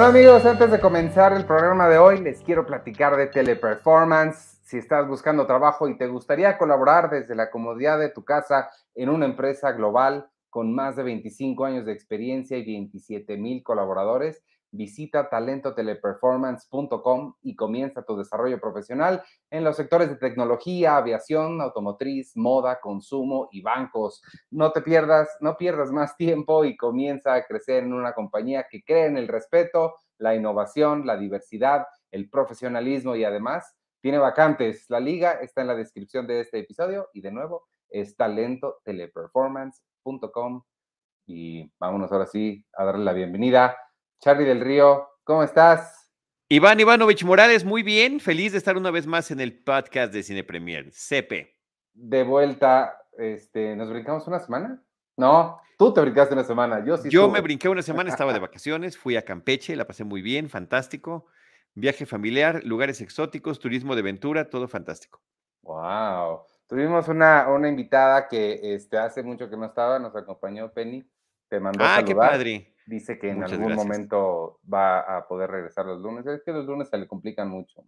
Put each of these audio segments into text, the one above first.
Hola amigos, antes de comenzar el programa de hoy les quiero platicar de Teleperformance. Si estás buscando trabajo y te gustaría colaborar desde la comodidad de tu casa en una empresa global con más de 25 años de experiencia y 27 mil colaboradores, visita talentoteleperformance.com y comienza tu desarrollo profesional en los sectores de tecnología, aviación, automotriz, moda, consumo y bancos. No te pierdas, no pierdas más tiempo y comienza a crecer en una compañía que cree en el respeto, la innovación, la diversidad, el profesionalismo y además tiene vacantes. La liga está en la descripción de este episodio y de nuevo es talentoteleperformance.com y vámonos ahora sí a darle la bienvenida Charlie del Río, ¿cómo estás? Iván Ivanovich Morales, muy bien, feliz de estar una vez más en el podcast de Cine Premier, CP. De vuelta, este, ¿nos brincamos una semana? No, tú te brincaste una semana, yo sí. Yo me brinqué una semana, estaba de vacaciones, fui a Campeche, la pasé muy bien, fantástico. Viaje familiar, lugares exóticos, turismo de aventura, todo fantástico. Wow. Tuvimos una, una invitada que este, hace mucho que no estaba, nos acompañó Penny. Te mandó ah, qué padre dice que en algún momento va a poder regresar los lunes. Es que los lunes se le complican mucho.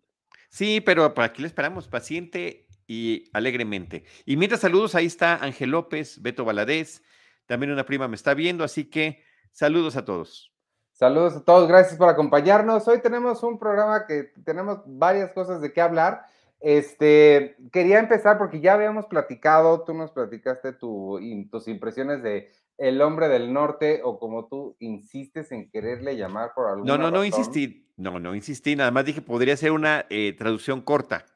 Sí, pero para aquí le esperamos, paciente y alegremente. Y mientras saludos, ahí está Ángel López, Beto Valadez, también una prima me está viendo, así que saludos a todos. Saludos a todos, gracias por acompañarnos. Hoy tenemos un programa que tenemos varias cosas de qué hablar. Este, quería empezar porque ya habíamos platicado, tú nos platicaste tu, tus impresiones de el hombre del norte o como tú insistes en quererle llamar por algún No, no, no insistí, no, no insistí, nada más dije podría ser una eh, traducción corta.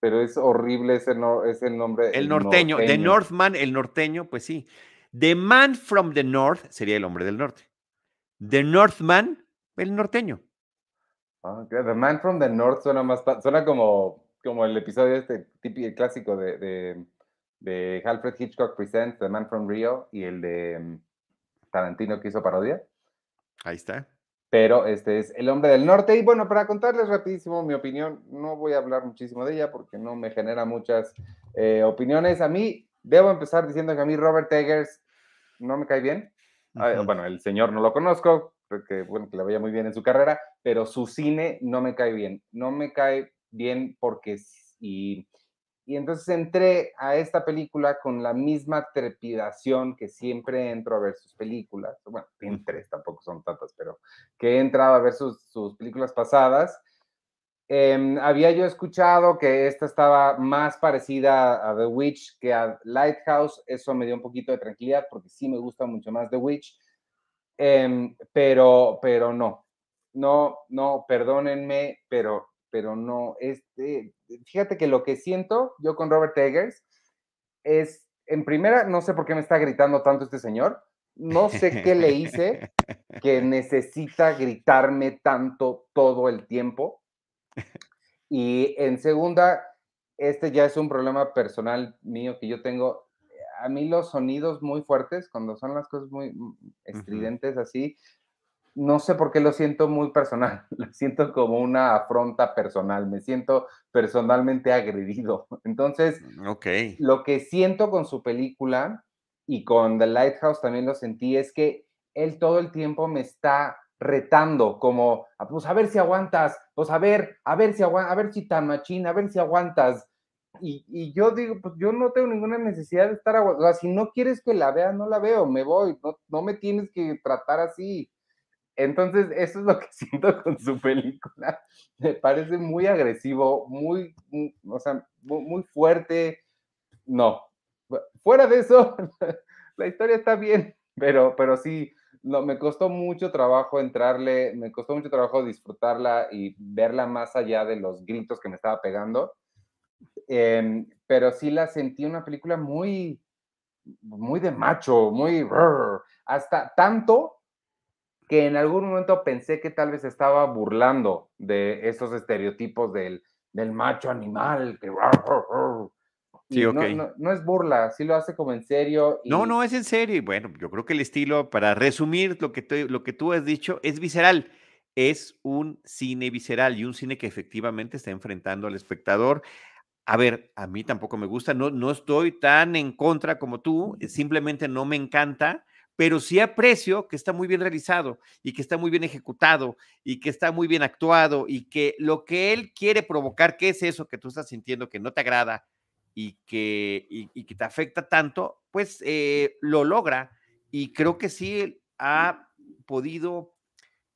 Pero es horrible ese no, es el nombre. El norteño, The Northman, el norteño, pues sí. The Man from the North sería el hombre del norte. The Northman, el norteño. Ah, the Man from the North suena más, suena como, como el episodio este típico clásico de de Alfred Hitchcock Presents The Man from Rio y el de mm, Tarantino que hizo parodia. Ahí está. Pero este es El Hombre del Norte. Y bueno, para contarles rapidísimo mi opinión, no voy a hablar muchísimo de ella porque no me genera muchas eh, opiniones. A mí, debo empezar diciendo que a mí Robert Eggers no me cae bien. bueno, el señor no lo conozco, porque bueno, que le vaya muy bien en su carrera, pero su cine no me cae bien. No me cae bien porque y y entonces entré a esta película con la misma trepidación que siempre entro a ver sus películas. Bueno, entré, tampoco son tantas, pero que he entrado a ver sus, películas pasadas. Em, había yo escuchado que esta estaba más parecida a The Witch que a Lighthouse. Eso me dio un poquito de tranquilidad porque sí me gusta mucho más The Witch. Em, pero, pero no, no, no, perdónenme, pero pero no, este, fíjate que lo que siento yo con Robert Eggers es, en primera, no sé por qué me está gritando tanto este señor, no sé qué le hice que necesita gritarme tanto todo el tiempo. Y en segunda, este ya es un problema personal mío que yo tengo. A mí los sonidos muy fuertes, cuando son las cosas muy mm, estridentes así, no sé por qué lo siento muy personal, lo siento como una afronta personal, me siento personalmente agredido. Entonces, mm, ok lo que siento con su película y con The Lighthouse también lo sentí es que él todo el tiempo me está retando, como, ah, pues a ver si aguantas, pues a ver, a ver si aguantas, a ver si tan machín, a ver si aguantas. Y, yo digo, pues yo no tengo ninguna necesidad de estar aguantando. si no quieres que la vea, no la veo, me voy, no, no me tienes que tratar así entonces, eso es lo que siento con su película. Me parece muy agresivo, muy, o sea, muy, fuerte. No. Fuera de eso, la historia está bien, pero, pero sí, no, me costó mucho trabajo entrarle, me costó mucho trabajo disfrutarla y verla más allá de los gritos que me estaba pegando. Em, pero sí la sentí una película muy, muy de macho, muy... hasta tanto que en algún momento pensé que tal vez estaba burlando de esos estereotipos del, del macho animal. Que... Sí, no, es burla, sí lo hace como en serio. No, no es en serio. Y bueno, yo creo que el estilo, para resumir lo que, lo que tú has dicho, es visceral. Es un cine visceral y un cine que efectivamente está enfrentando al espectador. A ver, a mí tampoco me gusta, no, no estoy tan en contra como tú, simplemente no me encanta pero sí aprecio que está muy bien realizado y que está muy bien ejecutado y que está muy bien actuado y que lo que él quiere provocar, que es eso que tú estás sintiendo que no te agrada y que, y, que te afecta tanto, pues eh, lo logra y creo que sí ha podido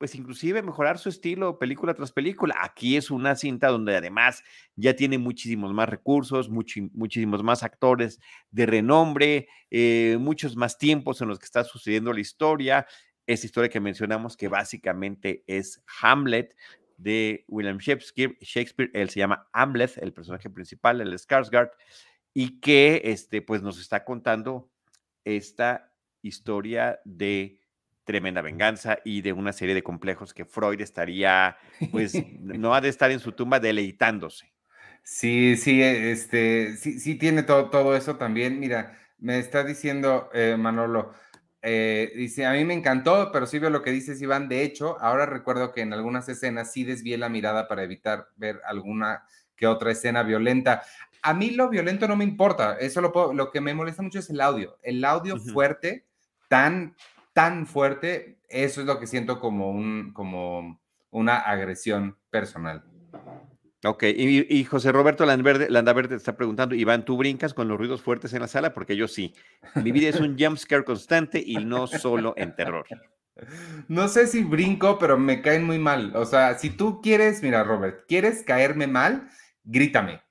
pues inclusive mejorar su estilo película tras película. Aquí es una cinta donde además ya tiene muchísimos más recursos, muchísimos más actores de renombre, eh, muchos más tiempos en los que está sucediendo la historia. Esa historia que mencionamos que básicamente es Hamlet de William Shakespeare. Shakespeare, él se llama Hamlet, el personaje principal, el Skarsgård, y que este, pues nos está contando esta historia de tremenda venganza y de una serie de complejos que Freud estaría, pues, no ha de estar en su tumba deleitándose. Sí, sí, este, sí, sí tiene todo, todo eso también. Mira, me está diciendo eh, Manolo, eh, dice, a mí me encantó, pero sí veo lo que dices, Iván. De hecho, ahora recuerdo que en algunas escenas sí desvié la mirada para evitar ver alguna que otra escena violenta. A mí lo violento no me importa, eso lo, lo que me molesta mucho es el audio. El audio fuerte, tan tan fuerte, eso es lo que siento como, un, como una agresión personal. Ok, y, José Roberto Landaverde, te está preguntando, Iván, ¿tú brincas con los ruidos fuertes en la sala? Porque yo sí. Mi vida es un jumpscare constante y no solo en terror. No sé si brinco, pero me caen muy mal. O sea, si tú quieres, mira, Robert, quieres caerme mal, grítame.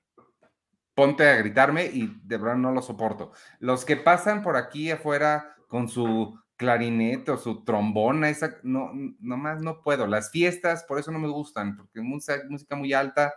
Ponte a gritarme y de verdad no lo soporto. Los que pasan por aquí afuera con su clarinete o su trombona, esa, no, nomás no puedo. Las fiestas, por eso no me gustan, porque música, música muy alta.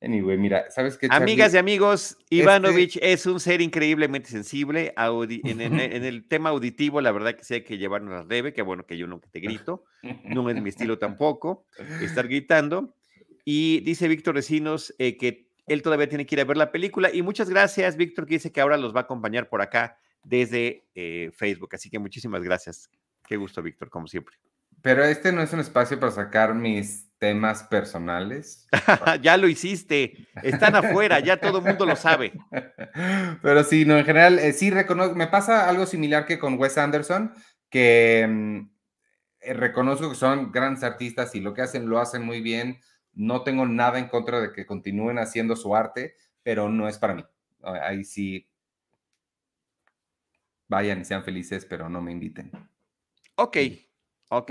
Anyway, mira, ¿sabes qué? Amigas y amigos, Ivanovich es un ser increíblemente sensible en, el tema auditivo, la verdad que sí hay que llevarnos la debe, que bueno que yo nunca te grito, no es mi estilo tampoco, estar gritando. Y dice Víctor Recinos eh, que él todavía tiene que ir a ver la película. Y muchas gracias, Víctor, que dice que ahora los va a acompañar por acá desde eh, Facebook. Así que muchísimas gracias. Qué gusto, Víctor, como siempre. Pero este no es un espacio para sacar mis temas personales. ya lo hiciste. Están afuera, ya todo el mundo lo sabe. Pero sí, no, en general, eh, sí reconozco, me pasa algo similar que con Wes Anderson, que mm, eh, reconozco que son grandes artistas y lo que hacen lo hacen muy bien. No tengo nada en contra de que continúen haciendo su arte, pero no es para mí. Ahí sí vayan y sean felices, pero no me inviten. Ok, ok.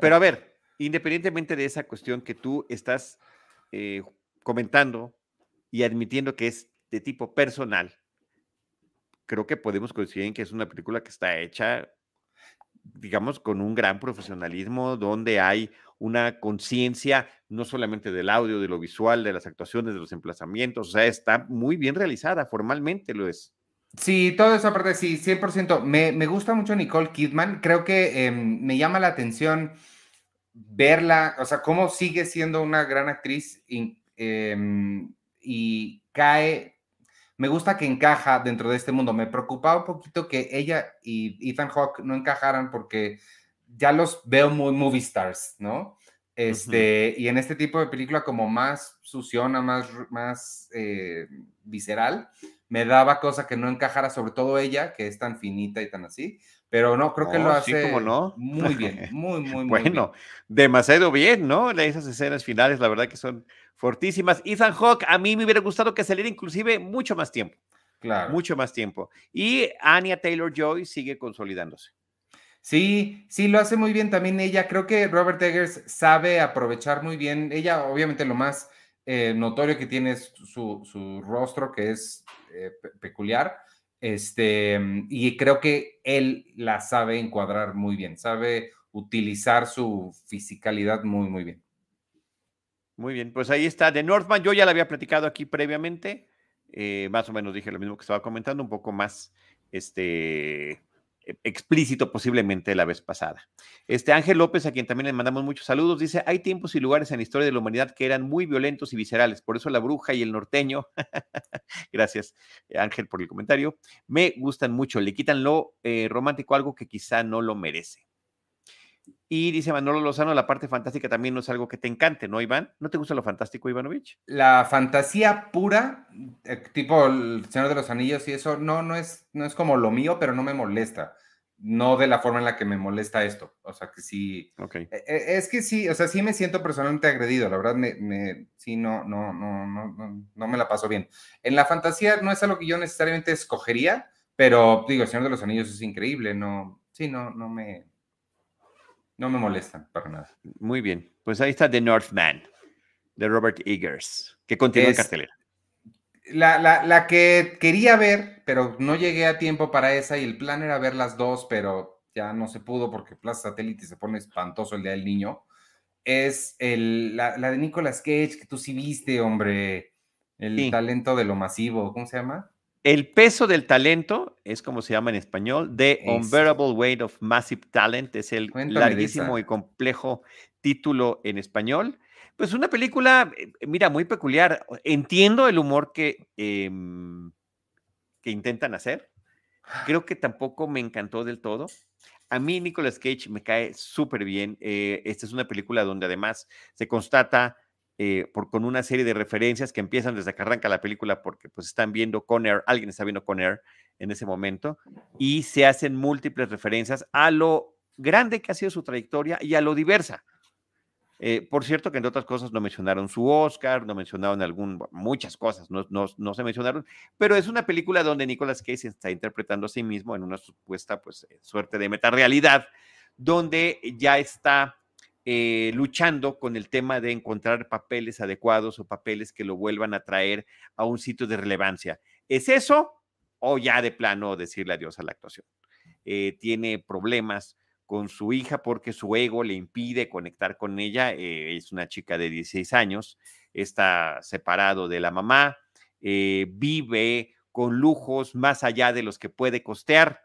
Pero a ver, independientemente de esa cuestión que tú estás eh, comentando y admitiendo que es de tipo personal, creo que podemos coincidir en que es una película que está hecha, digamos, con un gran profesionalismo, donde hay una conciencia no solamente del audio, de lo visual, de las actuaciones, de los emplazamientos, o sea, está muy bien realizada, formalmente lo es. Sí, todo eso aparte, sí, 100%. Me, me gusta mucho Nicole Kidman. Creo que em, me llama la atención verla, o sea, cómo sigue siendo una gran actriz y, em, y cae. Me gusta que encaja dentro de este mundo. Me preocupaba un poquito que ella y Ethan Hawke no encajaran porque ya los veo muy movie stars, ¿no? Este, Y en este tipo de película como más suciona, más, más eh, visceral, me daba cosa que no encajara, sobre todo ella, que es tan finita y tan así. Pero no, creo que lo hace no. muy bien, muy, muy, muy bueno, demasiado bien, ¿no? Esas escenas finales, la verdad que son fortísimas. Ethan Hawke, a mí me hubiera gustado que saliera inclusive mucho más tiempo. Claro. Mucho más tiempo. Y Anya Taylor Joy sigue consolidándose. Sí, sí, lo hace muy bien también ella. Creo que Robert Eggers sabe aprovechar muy bien. Ella, obviamente, lo más eh, notorio que tiene es su, rostro, que es eh, peculiar. Este, y creo que él la sabe encuadrar muy bien, sabe utilizar su fisicalidad muy, muy bien. Muy bien, pues ahí está. De Northman, yo ya la había platicado aquí previamente. Eh, más o menos dije lo mismo que estaba comentando, un poco más este explícito posiblemente la vez pasada. Este Ángel López, a quien también le mandamos muchos saludos, dice, hay tiempos y lugares en la historia de la humanidad que eran muy violentos y viscerales, por eso la bruja y el norteño, gracias Ángel por el comentario, me gustan mucho, le quitan lo eh, romántico algo que quizá no lo merece. Y dice Manolo Lozano, la parte fantástica también no es algo que te encante, ¿no, Iván? ¿No te gusta lo fantástico, Ivanovich? La fantasía pura, eh, tipo El Señor de los Anillos y eso, no, no es, no es como lo mío, pero no me molesta. no de la forma en la que me molesta esto. O sea, que sí. Okay. E, e, es que sí, o sea, sí me siento personalmente agredido. La verdad, me, me sí, no, no, no, no, no me la paso bien. En la fantasía no es algo que yo necesariamente escogería, pero digo, El Señor de los Anillos es increíble. No, sí, no, no me, no me molestan para nada. Muy bien. Pues ahí está The Northman, de Robert Eggers, que continúa en cartelera. La, la, la, que quería ver, pero no llegué a tiempo para esa y el plan era ver las dos, pero ya no se pudo porque Plaza Satélite se pone espantoso el día del niño. Es el, la, la, de Nicolas Cage, que tú sí viste, hombre. El talento de lo masivo, ¿cómo se llama? El peso del talento es como se llama en español, The Unbearable Weight of Massive Talent, es el larguísimo y complejo título en español. Pues una película, eh, mira, muy peculiar. Entiendo el humor que, em, que intentan hacer. Creo que tampoco me encantó del todo. A mí Nicolas Cage me cae súper bien. Eh, esta es una película donde además se constata eh, por, con una serie de referencias que empiezan desde que arranca la película porque pues están viendo Con alguien está viendo Con en ese momento y se hacen múltiples referencias a lo grande que ha sido su trayectoria y a lo diversa. Eh, por cierto, que entre otras cosas no mencionaron su Oscar, no mencionaron algún, muchas cosas, no, no, no, se mencionaron, pero es una película donde Nicolas Cage está interpretando a sí mismo en una supuesta pues, eh, suerte de metarealidad, donde ya está eh, luchando con el tema de encontrar papeles adecuados o papeles que lo vuelvan a traer a un sitio de relevancia. ¿Es eso o ya de plano decirle adiós a la actuación? Eh, tiene problemas con su hija porque su ego le impide conectar con ella. Eh, es una chica de 16 años, está separado de la mamá, vive con lujos más allá de los que puede costear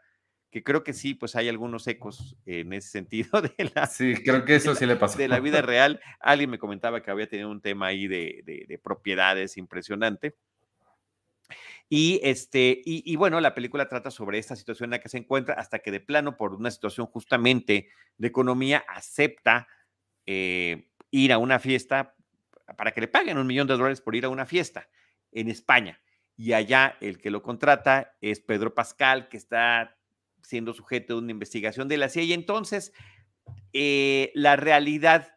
que creo que sí, pues hay algunos ecos en ese sentido de la, sí, creo que eso sí le pasó. De la vida real. Alguien me comentaba que había tenido un tema ahí de, de, propiedades impresionante. Y, este, y, bueno, la película trata sobre esta situación en la que se encuentra hasta que de plano, por una situación justamente de economía, acepta eh, ir a una fiesta para que le paguen un millón de dólares por ir a una fiesta en España. Y allá el que lo contrata es Pedro Pascal, que está siendo sujeto de una investigación de la CIA. Y entonces eh, la realidad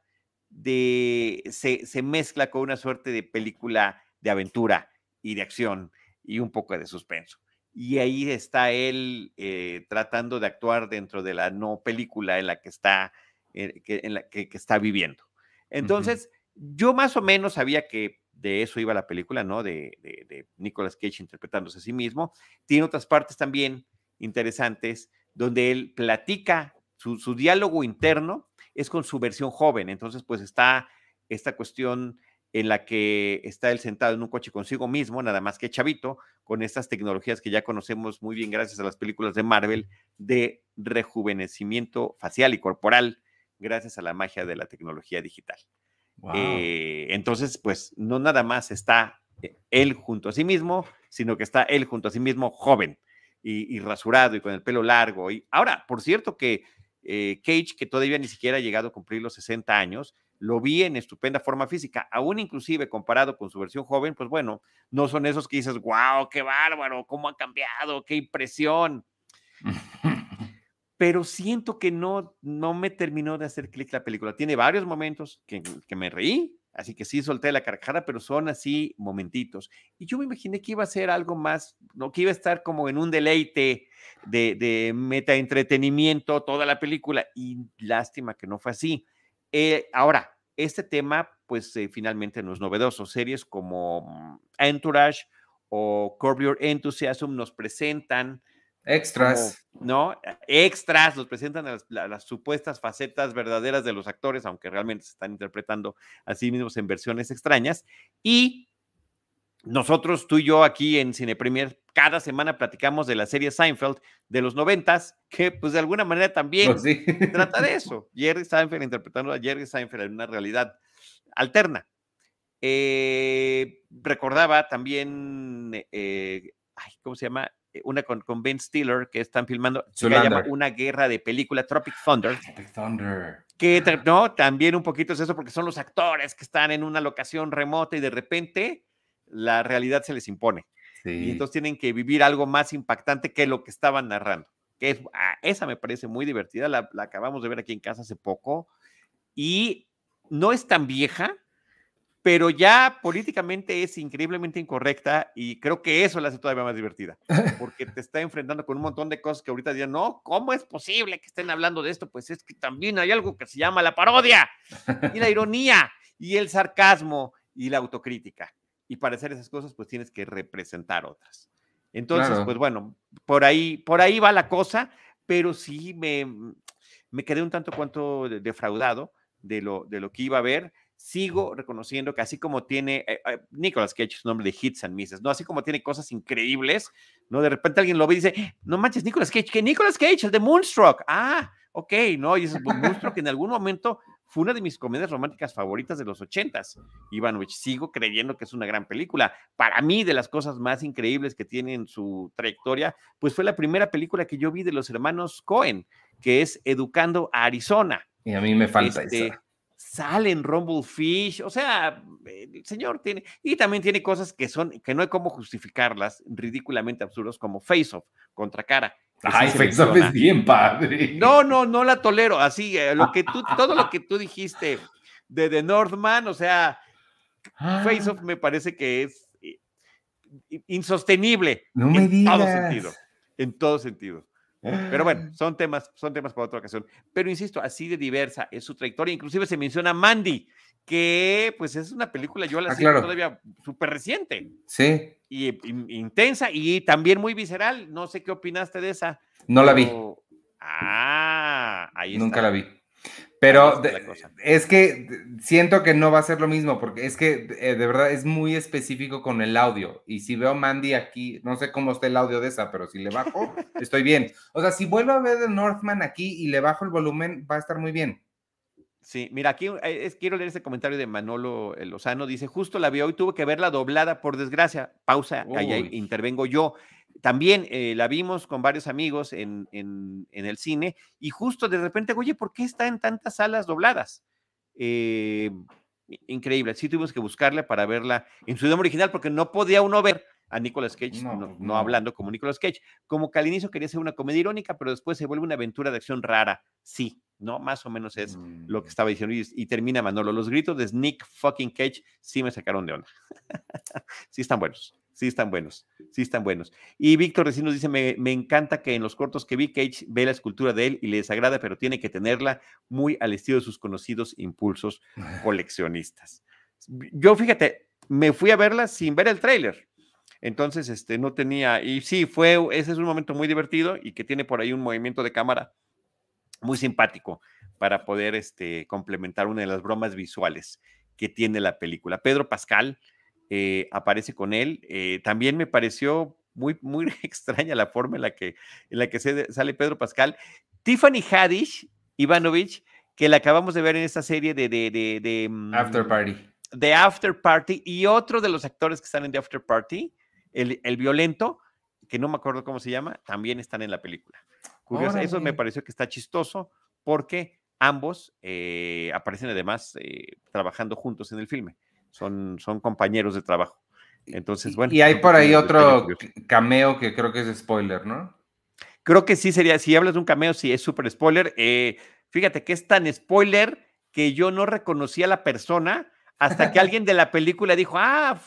de, se, se, mezcla con una suerte de película de aventura y de acción y un poco de suspenso. Y ahí está él eh, tratando de actuar dentro de la no película en la que está, eh, en la que, está viviendo. Entonces, yo más o menos sabía que de eso iba la película, ¿no? De, de, de Nicolas Cage interpretándose a sí mismo. Tiene otras partes también interesantes donde él platica su, diálogo interno es con su versión joven. Entonces, pues está esta cuestión en la que está él sentado en un coche consigo mismo, nada más que chavito, con estas tecnologías que ya conocemos muy bien gracias a las películas de Marvel de rejuvenecimiento facial y corporal, gracias a la magia de la tecnología digital. Eh, entonces, pues no nada más está él junto a sí mismo, sino que está él junto a sí mismo joven y, rasurado y con el pelo largo. Y ahora, por cierto que eh, Cage, que todavía ni siquiera ha llegado a cumplir los 60 años, lo vi en estupenda forma física, aún inclusive comparado con su versión joven, pues bueno, no son esos que dices, wow, qué bárbaro, cómo ha cambiado, qué impresión. Pero siento que no, no me terminó de hacer clic la película. Tiene varios momentos que, que me reí, Así que sí solté la carcajada, pero son así momentitos. Y yo me imaginé que iba a ser algo más, no que iba a estar como en un deleite de, de meta entretenimiento toda la película. Y lástima que no fue así. Eh, ahora, este tema, pues eh, finalmente no es novedoso. Series como Entourage o Curb Enthusiasm nos presentan Extras. ¿No? Extras, nos presentan las, supuestas facetas verdaderas de los actores, aunque realmente se están interpretando a sí mismos en versiones extrañas. Y nosotros, tú y yo aquí en Cine Premier, cada semana platicamos de la serie Seinfeld de los noventas, que pues de alguna manera también pues trata de eso. Jerry Seinfeld interpretando a Jerry Seinfeld en una realidad alterna. Eh, recordaba también, eh, ¿cómo se llama? Eh, una con, con, Ben Stiller que están filmando, se llama Una guerra de película, Tropic Thunder. Tropic Thunder. Que no, también un poquito es eso porque son los actores que están en una locación remota y de repente la realidad se les impone. Y entonces tienen que vivir algo más impactante que lo que estaban narrando. que es, ah, esa me parece muy divertida, la, la acabamos de ver aquí en casa hace poco, y no es tan vieja, pero ya políticamente es increíblemente incorrecta y creo que eso la hace todavía más divertida, porque te está enfrentando con un montón de cosas que ahorita dirán, no, ¿cómo es posible que estén hablando de esto? Pues es que también hay algo que se llama la parodia y la ironía y el sarcasmo y la autocrítica. Y para hacer esas cosas, pues tienes que representar otras. Entonces, pues bueno, por ahí, por ahí va la cosa, pero sí me, me quedé un tanto cuanto defraudado de lo, de lo que iba a ver sigo reconociendo que así como tiene eh, eh, Nicolas Cage, es nombre de hits and misses, ¿no? Así como tiene cosas increíbles, ¿no? De repente alguien lo ve y dice, no manches, Nicolas Cage, que Nicolas Cage, el de Moonstruck, ah, ok, ¿no? Y es Moonstruck en algún momento fue una de mis comedias románticas favoritas de los ochentas, Ivanovich, sigo creyendo que es una gran película. Para mí, de las cosas más increíbles que tiene en su trayectoria, pues fue la primera película que yo vi de los hermanos Cohen, que es Educando a Arizona. Y a mí me falta este, salen Rumble Fish, o sea, el señor tiene, y también tiene cosas que son, que no hay cómo justificarlas, ridículamente absurdos, como Face Off, contra cara. Ay, Face Off es bien padre. No, no, no la tolero, así, eh, lo que tú, todo lo que tú dijiste de The Northman, o sea, Face Off me parece que es eh, insostenible. No me en todo sentido, en todo sentido. Pero bueno, son temas, son temas para otra ocasión. Pero insisto, así de diversa es su trayectoria. Inclusive se menciona Mandy, que pues es una película, yo la ah, siento todavía súper reciente. Sí. Y, intensa y también muy visceral. No sé qué opinaste de esa. No la vi. Ah, ahí está. Nunca la vi. Pero es que siento que no va a ser lo mismo, porque es que eh, de verdad es muy específico con el audio. Y si veo Mandy aquí, no sé cómo está el audio de esa, pero si le bajo, estoy bien. O sea, si vuelvo a ver The Northman aquí y le bajo el volumen, va a estar muy bien. Sí, mira, aquí eh, es, quiero leer ese comentario de Manolo eh, Lozano. Dice, justo la vio y tuvo que verla doblada, por desgracia. Pausa, ahí intervengo yo también eh, la vimos con varios amigos en, el cine y justo de repente, oye, ¿por qué está en tantas salas dobladas? Eh, increíble, sí tuvimos que buscarla para verla en su idioma original porque no podía uno ver a Nicolas Cage, no, hablando como Nicolas Cage, como que al inicio quería ser una comedia irónica, pero después se vuelve una aventura de acción rara, sí, ¿no? Más o menos es lo que mm. estaba diciendo y, termina Manolo. Los gritos de Nick fucking Cage sí me sacaron de onda. sí están buenos sí están buenos, sí están buenos. Y Víctor recién nos dice, me, encanta que en los cortos que vi, Cage ve la escultura de él y le desagrada, pero tiene que tenerla muy al estilo de sus conocidos impulsos coleccionistas. Yo, fíjate, me fui a verla sin ver el tráiler. Entonces, este, no tenía, y sí, fue, ese es un momento muy divertido y que tiene por ahí un movimiento de cámara muy simpático para poder este, complementar una de las bromas visuales que tiene la película. Pedro Pascal, eh, aparece con él. Eh, también me pareció muy, muy extraña la forma en la que, en la que sale Pedro Pascal. Tiffany Haddish, Ivanovich, que la acabamos de ver en esta serie de... de, de, After mm, Party. De After Party. Y otro de los actores que están en The After Party, el, el violento, que no me acuerdo cómo se llama, también están en la película. Curioso, eso me pareció que está chistoso porque ambos eh, aparecen además trabajando juntos en el filme son, son compañeros de trabajo. Entonces, bueno. Y hay por ahí otro cameo que creo que es spoiler, ¿no? Creo que sí sería, si hablas de un cameo, sí es súper spoiler. Eh, fíjate que es tan spoiler que yo no reconocí a la persona hasta que alguien de la película dijo, ah,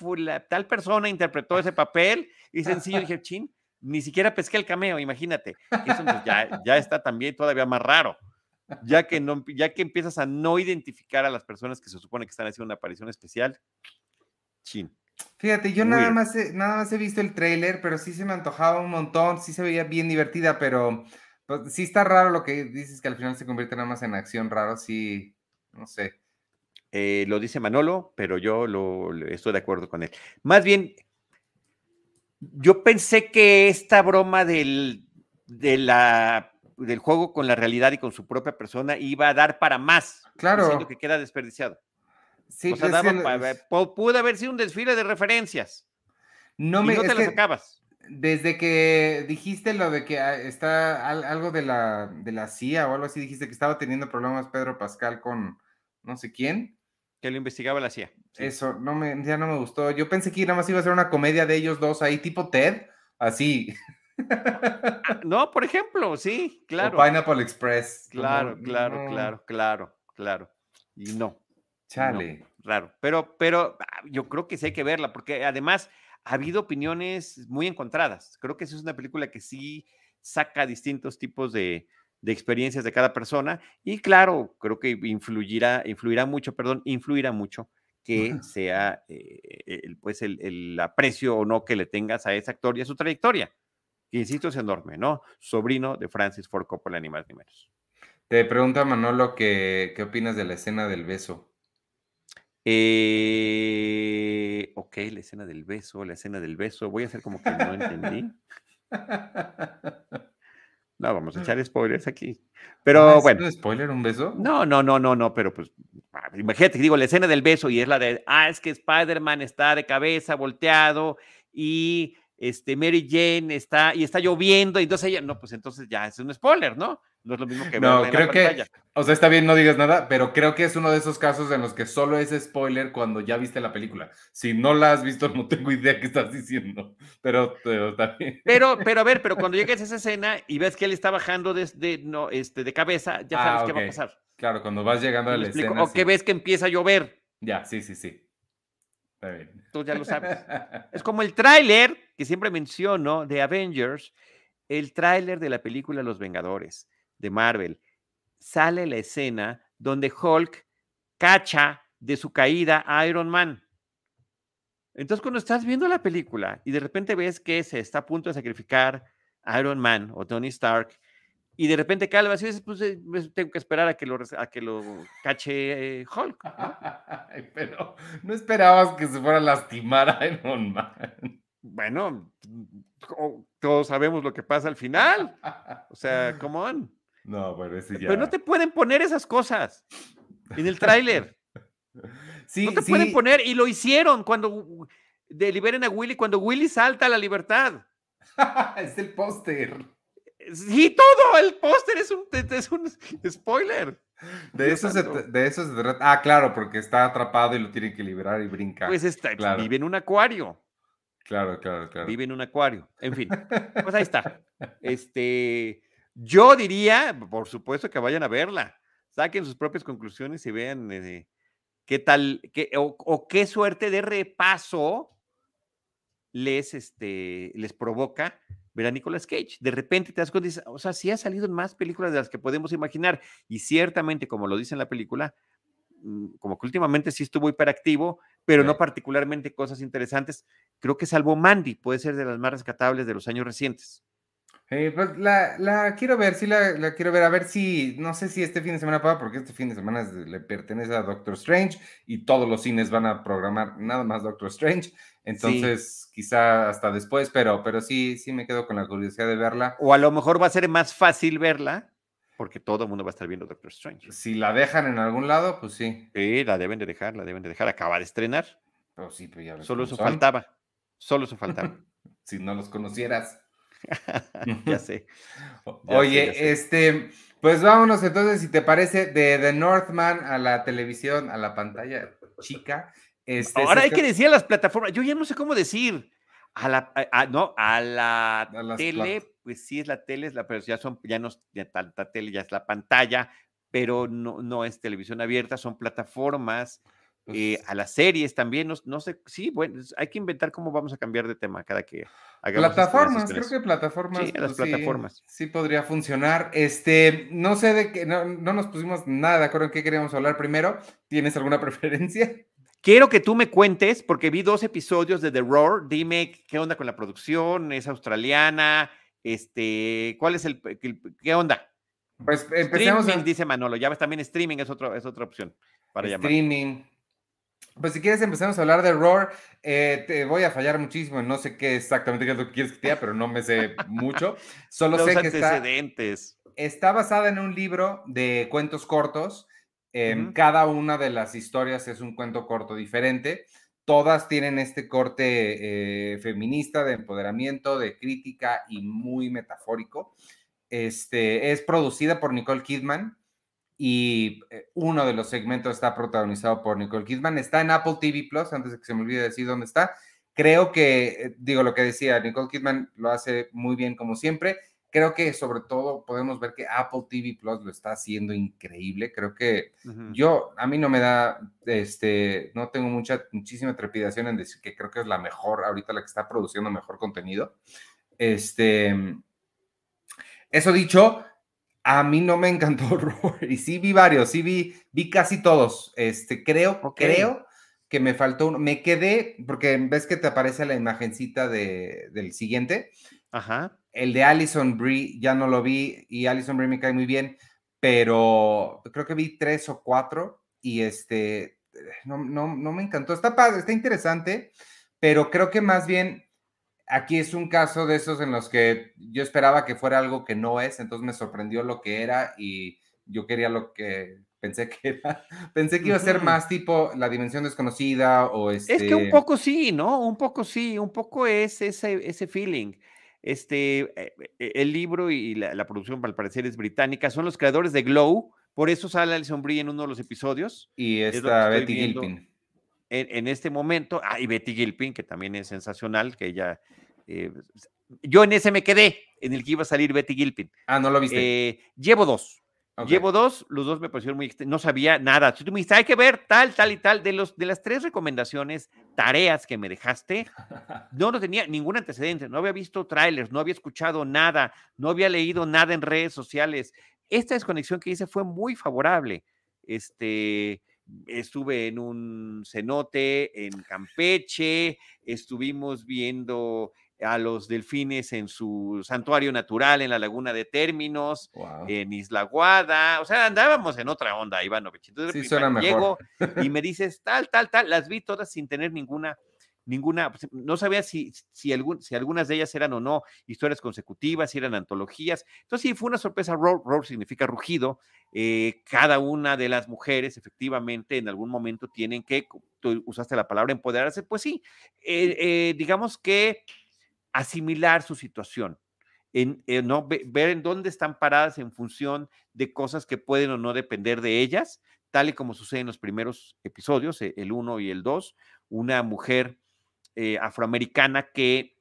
tal persona interpretó ese papel. Y sencillo dije, chin, ni siquiera pesqué el cameo, imagínate. Eso pues, ya, ya está también todavía más raro ya que, no, ya que empiezas a no identificar a las personas que se supone que están haciendo una aparición especial, chin. Fíjate, yo nada más, he, nada más he visto el tráiler, pero sí se me antojaba un montón, sí se veía bien divertida, pero pues, sí está raro lo que dices que al final se convierte nada más en acción raro, sí, no sé. Eh, lo dice Manolo, pero yo lo, estoy de acuerdo con él. Más bien, yo pensé que esta broma del, de la del juego con la realidad y con su propia persona iba a dar para más. Claro. Que queda desperdiciado. Sí, o sea, pudo haber sido un desfile de referencias. No me no te las acabas. Desde que dijiste lo de que ah, está algo de la, de la CIA o algo así, dijiste que estaba teniendo problemas Pedro Pascal con no sé quién. Que lo investigaba la CIA. Eso, no me, ya no me gustó. Yo pensé que nada más iba a ser una comedia de ellos dos ahí, tipo Ted, así. Ah, no, por ejemplo, sí, claro. O Pineapple Express. Claro, claro, claro, claro, claro. Y no. Chale. raro. Pero, pero ah, yo creo que sí hay que verla, porque además ha habido opiniones muy encontradas. Creo que es una película que sí saca distintos tipos de, de experiencias de cada persona y claro, creo que influirá, influirá mucho, perdón, influirá mucho que sea eh, el, pues el, aprecio o no que le tengas a ese actor y a su trayectoria. Que insisto, es enorme, ¿no? Sobrino de Francis Ford Coppola, ni más ni menos. Te pregunta Manolo que, qué opinas de la escena del beso. Eh, ok, la escena del beso, la escena del beso. Voy a hacer como que no entendí. No, vamos a echar spoilers aquí. Pero bueno. ¿Es un spoiler un beso? No, no, no, no, no, pero pues ah, imagínate, digo, la escena del beso y es la de, ah, es que Spider-Man está de cabeza, volteado y este, Mary Jane está, y está lloviendo, y entonces ella, no, pues entonces ya es un spoiler, ¿no? No es lo mismo que No, creo que, o sea, está bien, no digas nada, pero creo que es uno de esos casos en los que solo es spoiler cuando ya viste la película. Si no la has visto, no tengo idea qué estás diciendo, pero, pero está bien. Pero, pero a ver, pero cuando llegues a esa escena y ves que él está bajando de, no, este, de cabeza, ya sabes ah, qué va a pasar. Claro, cuando vas llegando a la escena. O que ves que empieza a llover. Ya, sí, sí, sí. Está bien. Tú ya lo sabes. es como el tráiler que siempre menciono de Avengers, el tráiler de la película Los Vengadores de Marvel, sale la escena donde Hulk cacha de su caída a Iron Man. Entonces, cuando estás viendo la película y de repente ves que se está a punto de sacrificar a Iron Man o Tony Stark, y de repente cae al dices, pues, eh, pues tengo que esperar a que lo, a que lo cache eh, Hulk. Pero no esperabas que se fuera a lastimar a Iron Man. Bueno, todos sabemos lo que pasa al final. O sea, come on. No, pero ese ya. Pero no te pueden poner esas cosas en el tráiler. Sí, no te pueden poner, y lo hicieron cuando deliberen a Willy, cuando Willy salta a la libertad. es el póster. Sí, todo, el póster es un, es un spoiler. De eso, se, de eso se trata. Ah, claro, porque está atrapado y lo tienen que liberar y brincar. Pues está, vive en un acuario. Claro, claro, claro. Vive en un acuario. En fin, pues ahí está. Este, yo diría, por supuesto, que vayan a verla. Saquen sus propias conclusiones y vean eh, qué tal, qué, o, qué suerte de repaso les, este, les provoca ver a Nicolas Cage. De repente te das cuenta y dices, o sea, sí ha salido en más películas de las que podemos imaginar. Y ciertamente, como lo dice en la película, mm, como que últimamente sí estuvo hiperactivo, pero no particularmente cosas interesantes. Creo que salvo Mandy, puede ser de las más rescatables de los años recientes. Eh, pues la, quiero ver, sí la, quiero ver, a ver si, no sé si este fin de semana puedo, porque este fin de semana le pertenece a Doctor Strange y todos los cines van a programar nada más Doctor Strange, entonces quizá hasta después, pero, pero sí, sí me quedo con la curiosidad de verla. O a lo mejor va a ser más fácil verla, porque todo el mundo va a estar viendo Doctor Strange. Si la dejan en algún lado, pues sí. Sí, la deben de dejar, la deben de dejar, acaba de estrenar. Oh, sí, pero ya Solo eso faltaba, solo eso faltaba. si no los conocieras. ya sé. Oye, este, pues vámonos entonces, si te parece, de The Northman a la televisión, a la pantalla chica. Este, Ahora hay que decir a las plataformas, yo ya no sé cómo decir. A la, no, a la tele, pues sí es la tele, es la, pero ya son, ya no es tanta tele, ya es la pantalla, pero no, no es televisión abierta, son plataformas eh, a las series también, no, sé, sí, bueno, hay que inventar cómo vamos a cambiar de tema cada que hagamos. Plataformas, creo que plataformas. Sí, las pues plataformas. Sí, podría funcionar. Este, no sé de qué, no, nos pusimos nada de acuerdo en qué queríamos hablar primero. ¿Tienes alguna preferencia? Quiero que tú me cuentes, porque vi dos episodios de The Roar. Dime qué onda con la producción, es australiana, este, ¿cuál es el, qué onda? Pues empecemos. Streaming, dice Manolo, ya ves, también streaming es, otro, es otra opción para llamar. Streaming. Pues si quieres empezamos a hablar de Roar, eh, te voy a fallar muchísimo, no sé qué exactamente qué es lo que quieres que te diga, pero no me sé mucho. Solo sé que está, está, basada en un libro de cuentos cortos. Em, cada una de las historias es un cuento corto diferente. Todas tienen este corte eh, feminista de empoderamiento, de crítica y muy metafórico. Este, es producida por Nicole Kidman y eh, uno de los segmentos está protagonizado por Nicole Kidman. Está en Apple TV Plus, antes de que se me olvide decir dónde está. creo que, digo lo que decía, Nicole Kidman lo hace muy bien como siempre. Creo que sobre todo podemos ver que Apple TV Plus lo está haciendo increíble. Creo que yo, a mí no me da, este, no tengo mucha, muchísima trepidación en decir que creo que es la mejor, ahorita la que está produciendo mejor contenido. Este, eso dicho, a mí no me encantó y sí vi varios, sí vi, vi casi todos. Este, creo, creo que me faltó uno. Me quedé, porque ves que te aparece la imagencita de, del siguiente. Ajá. El de Alison Brie ya no lo vi y Alison Brie me cae muy bien, pero creo que vi tres o cuatro y este, no, no, no me encantó. Está padre, está interesante, pero creo que más bien aquí es un caso de esos en los que yo esperaba que fuera algo que no es, entonces me sorprendió lo que era y yo quería lo que pensé que era. Pensé que iba a ser más tipo la dimensión desconocida o este... Es que un este poco sí, ¿no? Un poco sí, un poco es ese, ese feeling. Este, eh, eh, el libro y la, producción, al parecer, es británica. Son los creadores de Glow, por eso sale Alison Brie en uno de los episodios. Y está Betty Gilpin en, este momento. Ah, y Betty Gilpin, que también es sensacional, que ella. Eh, yo en ese me quedé, en el que iba a salir Betty Gilpin. Ah, no lo viste. Eh, llevo dos. Llevo dos, los dos me parecieron muy. No sabía nada. Si tú me dijiste, hay que ver tal, tal y tal, de, los, de las tres recomendaciones, tareas que me dejaste, no, no tenía ningún antecedente, no había visto trailers, no había escuchado nada, no había leído nada en redes sociales. Esta desconexión que hice fue muy favorable. Este, estuve en un cenote en Campeche, estuvimos viendo a los delfines en su santuario natural en la laguna de Términos, en Isla Guada, o sea, andábamos en otra onda, Ivanovich. Entonces, sí, llego y me dices tal, tal, tal, las vi todas sin tener ninguna ninguna, pues, no sabía si, si, si, algunas de ellas eran o no historias consecutivas, si eran antologías. Entonces sí, fue una sorpresa. Roar, roar significa rugido. Eh, cada una de las mujeres efectivamente en algún momento tienen que, tú usaste la palabra empoderarse, pues sí, eh, eh, digamos que asimilar su situación. En, ¿no? ver en dónde están paradas en función de cosas que pueden o no depender de ellas, tal y como sucede en los primeros episodios, el 1 y el 2, una mujer eh, afroamericana que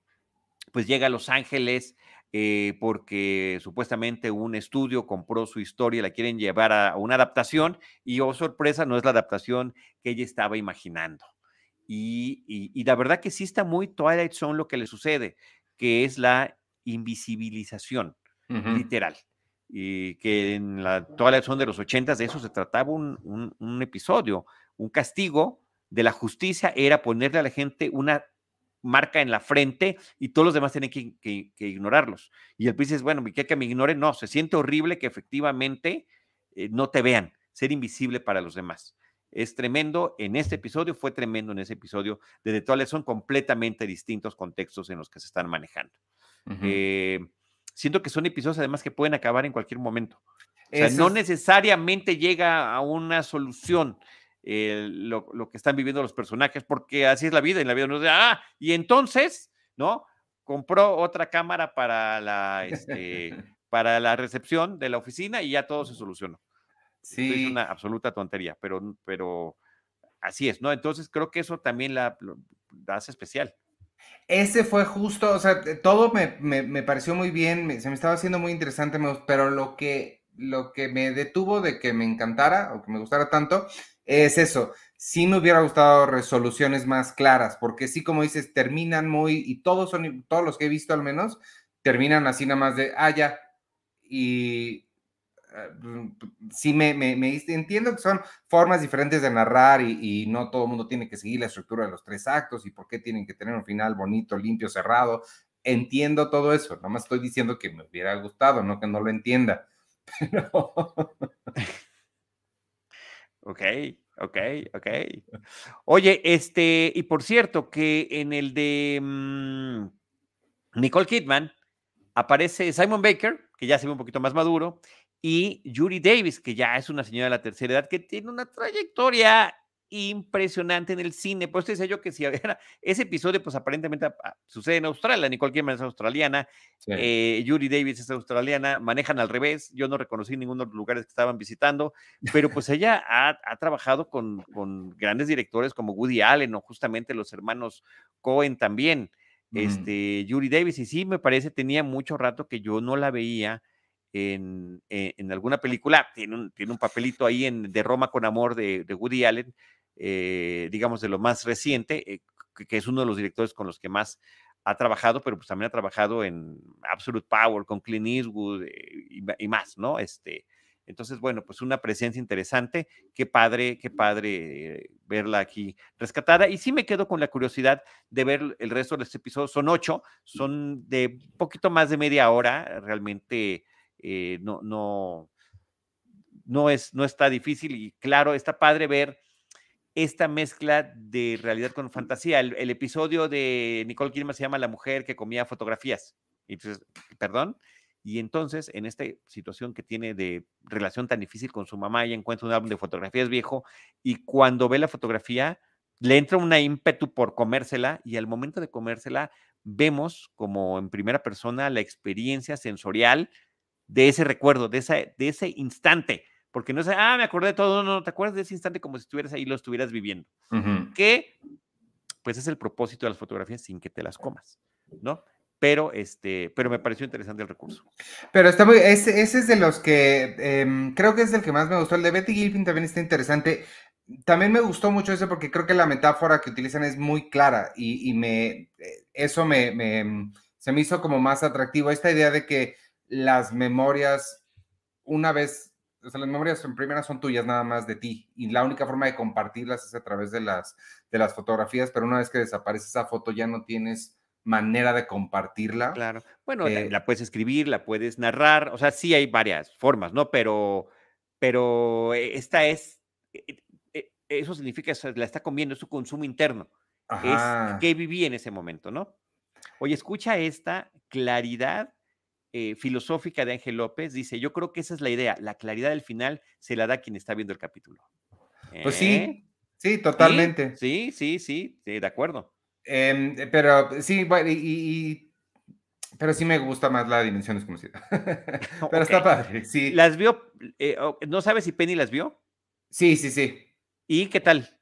pues llega a Los Ángeles eh, porque supuestamente un estudio compró su historia, la quieren llevar a, una adaptación y, oh sorpresa, no es la adaptación que ella estaba imaginando. Y, la verdad que sí está muy Twilight Zone lo que le sucede, que es la invisibilización, literal. Y que en la Twilight Zone de los ochentas de eso se trataba un, un episodio, un castigo de la justicia era ponerle a la gente una marca en la frente y todos los demás tienen que, ignorarlos. Y el príncipe es, bueno, ¿qué que me ignore? No, se siente horrible que efectivamente eh, no te vean, ser invisible para los demás. Es tremendo en este episodio, fue tremendo en ese episodio. De The son completamente distintos contextos en los que se están manejando. Eh, siento que son episodios además que pueden acabar en cualquier momento. O sea, no necesariamente llega a una solución lo, que están viviendo los personajes, porque así es la vida, en la vida no es de, ah, y entonces, ¿no? Compró otra cámara para la, este, para la recepción de la oficina y ya todo se solucionó. Sí. Es una absoluta tontería, pero, pero así es, ¿no? Entonces creo que eso también la, hace especial. Ese fue justo, o sea, todo me, me, pareció muy bien, se me estaba haciendo muy interesante, pero lo que, lo que me detuvo de que me encantara o que me gustara tanto es eso. Sí me hubiera gustado resoluciones más claras, porque sí, como dices, terminan muy, y todos son, todos los que he visto al menos, terminan así nada más de, ah, ya. Y eh, sí me, me, entiendo que son formas diferentes de narrar y, y, no todo el mundo tiene que seguir la estructura de los tres actos y por qué tienen que tener un final bonito, limpio, cerrado. Entiendo todo eso, nada más estoy diciendo que me hubiera gustado, no que no lo entienda. Pero... Ok, ok, ok. Oye, este, y por cierto, que en el de mm, Nicole Kidman aparece Simon Baker, que ya se ve un poquito más maduro, y Judy Davis, que ya es una señora de la tercera edad, que tiene una trayectoria impresionante en el cine. Por eso decía yo que si era ese episodio, pues aparentemente ah, sucede en Australia, Nicole Kidman es australiana, eh, Yuri Davis es australiana, manejan al revés, yo no reconocí ninguno de los lugares que estaban visitando, pero pues ella ha, trabajado con, con, grandes directores como Woody Allen o justamente los hermanos Cohen también, este, Yuri Davis, y sí me parece, tenía mucho rato que yo no la veía en, en, alguna película, tiene un, tiene un papelito ahí en De Roma con Amor de, de Woody Allen, eh, digamos, de lo más reciente, eh, que es uno de los directores con los que más ha trabajado, pero pues también ha trabajado en Absolute Power con Clint Eastwood eh, y, más, ¿no? Este, entonces, bueno, pues una presencia interesante. Qué padre, qué padre verla aquí rescatada. Y sí me quedo con la curiosidad de ver el resto de este episodio. Son ocho, son de poquito más de media hora. Realmente no, no, no, es, no está difícil y claro, está padre ver esta mezcla de realidad con fantasía. El, episodio de Nicole Kidman se llama La mujer que comía fotografías. Y entonces, perdón. Y entonces, en esta situación que tiene de relación tan difícil con su mamá, ella encuentra un álbum de fotografías viejo y cuando ve la fotografía, le entra una ímpetu por comérsela y al momento de comérsela, vemos como en primera persona la experiencia sensorial de ese recuerdo, de, esa, de ese instante porque no es, ah, me acordé de todo, no, no, te acuerdas de ese instante como si estuvieras ahí, lo estuvieras viviendo. Que, pues es el propósito de las fotografías sin que te las comas, ¿no? Pero, este, pero me pareció interesante el recurso. Pero está muy, ese, es de los que, em, creo que es el que más me gustó. El de Betty Gilpin también está interesante. También me gustó mucho ese porque creo que la metáfora que utilizan es muy clara y, me, eh, eso me, me, se me hizo como más atractivo. Esta idea de que las memorias, una vez o sea, las memorias en primera son tuyas nada más de ti y la única forma de compartirlas es a través de las, de las fotografías, pero una vez que desaparece esa foto ya no tienes manera de compartirla. Claro. Bueno, la, eh puedes escribir, la puedes narrar, o sea, sí hay varias formas, ¿no? Pero, pero eh, esta es, eh, eso significa, que la está comiendo, es su consumo interno. Es que viví en ese momento, ¿no? Oye, escucha esta claridad eh, filosófica de Ángel López, dice, yo creo que esa es la idea, la claridad del final se la da quien está viendo el capítulo. Pues sí, ¿Eh? sí, totalmente. Sí, sí, sí, sí, de acuerdo. Em, pero sí, y, pero sí me gusta más la dimensión desconocida. pero está padre, sí. ¿Las vio? Eh, ¿No sabes si Penny las vio? Sí, sí, sí. ¿Y qué tal?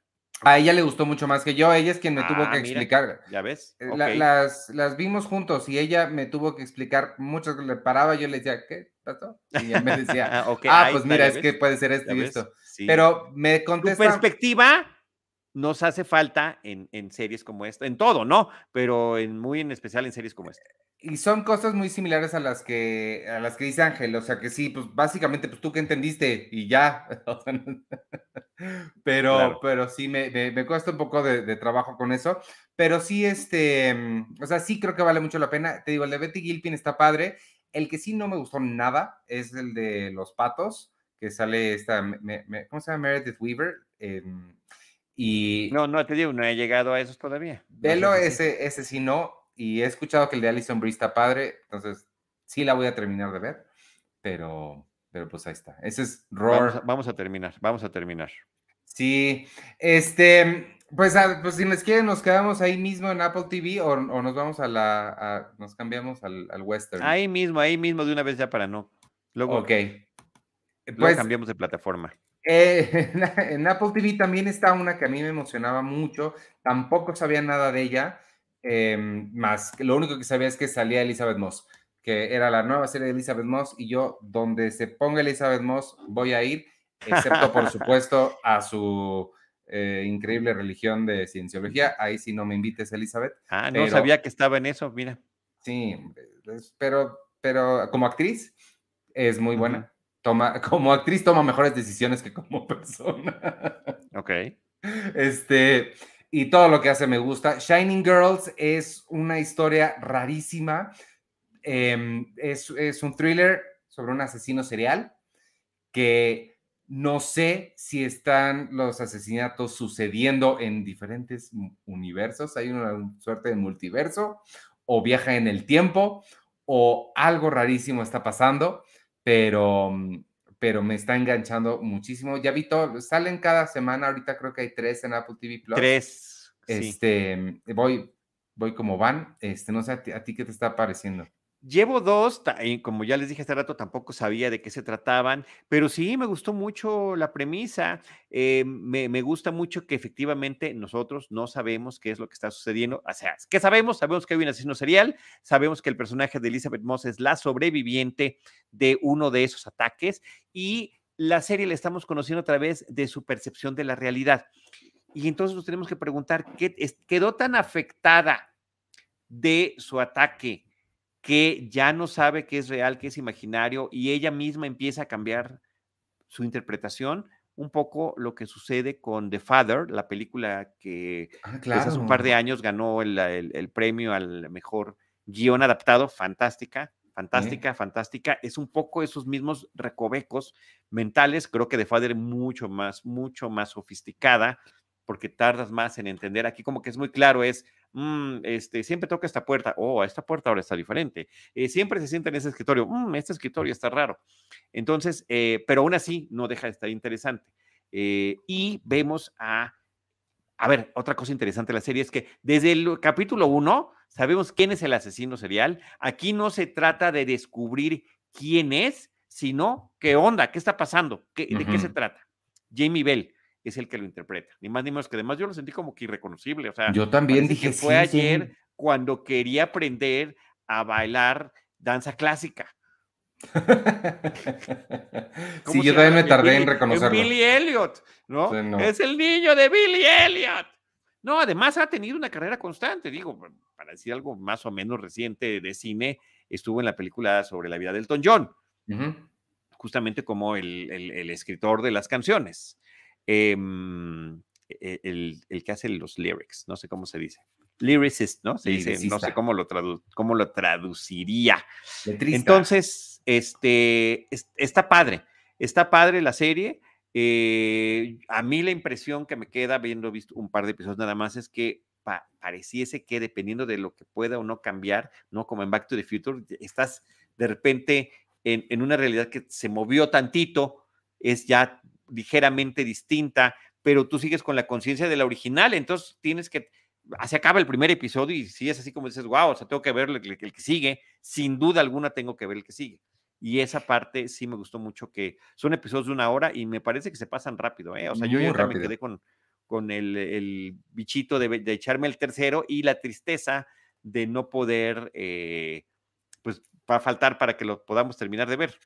A ella le gustó mucho más que yo, ella es quien me tuvo que ah, explicar. Ya ves. Eh, las, las vimos juntos y ella me tuvo que explicar mucho, le paraba, yo le decía, ¿qué pasó? Y ella me decía, ah, pues mira, es que puede ser esto y esto. Pero me contesta. Tu perspectiva nos hace falta en, en, series como esta, en todo, ¿no? Pero en, muy en especial en series como esta y son cosas muy similares a las que a las que dice Ángel, o sea que sí, pues básicamente pues tú que entendiste y ya. pero, pero sí me, me, cuesta un poco de, trabajo con eso, pero sí este, mm, o sea, sí creo que vale mucho la pena. Te digo, el de Betty Gilpin está padre. El que sí no me gustó nada es el de los patos, que sale esta, ¿cómo se llama? Meredith Weaver. y no, no te digo, no he llegado a esos todavía. Velo, ese, ese sí no y he escuchado que el de Alison Brie está padre, entonces sí la voy a terminar de ver, pero, pero pues ahí está. Ese es Roar. Vamos a, terminar, vamos a terminar. Sí, este, pues, ah, pues si nos quieren, nos quedamos ahí mismo en Apple TV o, nos vamos a la, nos cambiamos al, Western. Ahí mismo, ahí mismo de una vez ya para no. Luego, ok. Luego pues, cambiamos de plataforma. Eh, en Apple TV también está una que a mí me emocionaba mucho, tampoco sabía nada de ella, Em, más lo único que sabía es que salía Elizabeth Moss, que era la nueva serie de Elizabeth Moss, y yo, donde se ponga Elizabeth Moss, voy a ir, excepto, por supuesto, a su eh, increíble religión de cienciología. Ahí sí no me invites, Elizabeth. Ah, no sabía que estaba en eso, mira. Sí, pero, pero como actriz es muy buena. Toma, como actriz toma mejores decisiones que como persona. Ok. Este, y todo lo que hace me gusta. Shining Girls es una historia rarísima. Em, es, un thriller sobre un asesino serial que no sé si están los asesinatos sucediendo en diferentes universos. Hay una suerte de multiverso o viaja en el tiempo o algo rarísimo está pasando, pero pero me está enganchando muchísimo. Ya vi todo, salen cada semana, ahorita creo que hay tres en Apple TV Plus. Tres. Este, voy, voy como van. Este, no sé a ti, qué te está pareciendo. Llevo dos, como ya les dije hace rato, tampoco sabía de qué se trataban, pero sí me gustó mucho la premisa. Eh, me, me, gusta mucho que efectivamente nosotros no sabemos qué es lo que está sucediendo. O sea, ¿qué sabemos? Sabemos que hay un asesino serial, sabemos que el personaje de Elizabeth Moss es la sobreviviente de uno de esos ataques y la serie la estamos conociendo a través de su percepción de la realidad. Y entonces nos tenemos que preguntar, ¿qué quedó tan afectada de su ataque? Que ya no sabe qué es real, qué es imaginario, y ella misma empieza a cambiar su interpretación, un poco lo que sucede con The Father, la película que ah, pues, hace un par de años ganó el, premio al mejor guion adaptado, fantástica, fantástica, fantástica. Es un poco esos mismos recovecos mentales, creo que The Father es mucho más, mucho más sofisticada, porque tardas más en entender. Aquí como que es muy claro, es, mm, este, siempre toca esta puerta, oh, esta puerta ahora está diferente. Eh, siempre se sienta en ese escritorio, mm, este escritorio está raro. Entonces, eh, pero aún así no deja de estar interesante. Eh, y vemos a, a ver, otra cosa interesante de la serie es que desde el capítulo 1 sabemos quién es el asesino serial. Aquí no se trata de descubrir quién es, sino qué onda, qué está pasando, de qué se trata. Jamie Bell es el que lo interpreta, ni más ni menos que además yo lo sentí como que irreconocible, o sea, yo también dije que fue ayer cuando quería aprender a bailar danza clásica. sí, yo también me tardé en reconocerlo. Billy Elliot, ¿no? Es el niño de Billy Elliot. No, además ha tenido una carrera constante, digo, para decir algo más o menos reciente de cine, estuvo en la película sobre la vida de Elton John, justamente como el, el, escritor de las canciones. Em, e, el, el, que hace los lyrics, no sé cómo se dice. Lyricist, ¿no? Se dice, no sé cómo lo, cómo lo traduciría. Entonces, este, está padre, está padre la serie. Eh, a mí la impresión que me queda, habiendo visto un par de episodios nada más, es que pareciese que dependiendo de lo que pueda o no cambiar, ¿no? Como en Back to the Future, estás de repente en, en una realidad que se movió tantito, es ya ligeramente distinta, pero tú sigues con la conciencia de la original, entonces tienes que, se acaba el primer episodio y si es así como dices, wow, o sea, tengo que ver el, que sigue, sin duda alguna tengo que ver el que sigue. Y esa parte sí me gustó mucho, que son episodios de una hora y me parece que se pasan rápido, ¿eh? O sea, yo ya me quedé con, con el, bichito de, echarme el tercero y la tristeza de no poder, eh, pues, va a faltar para que lo podamos terminar de ver.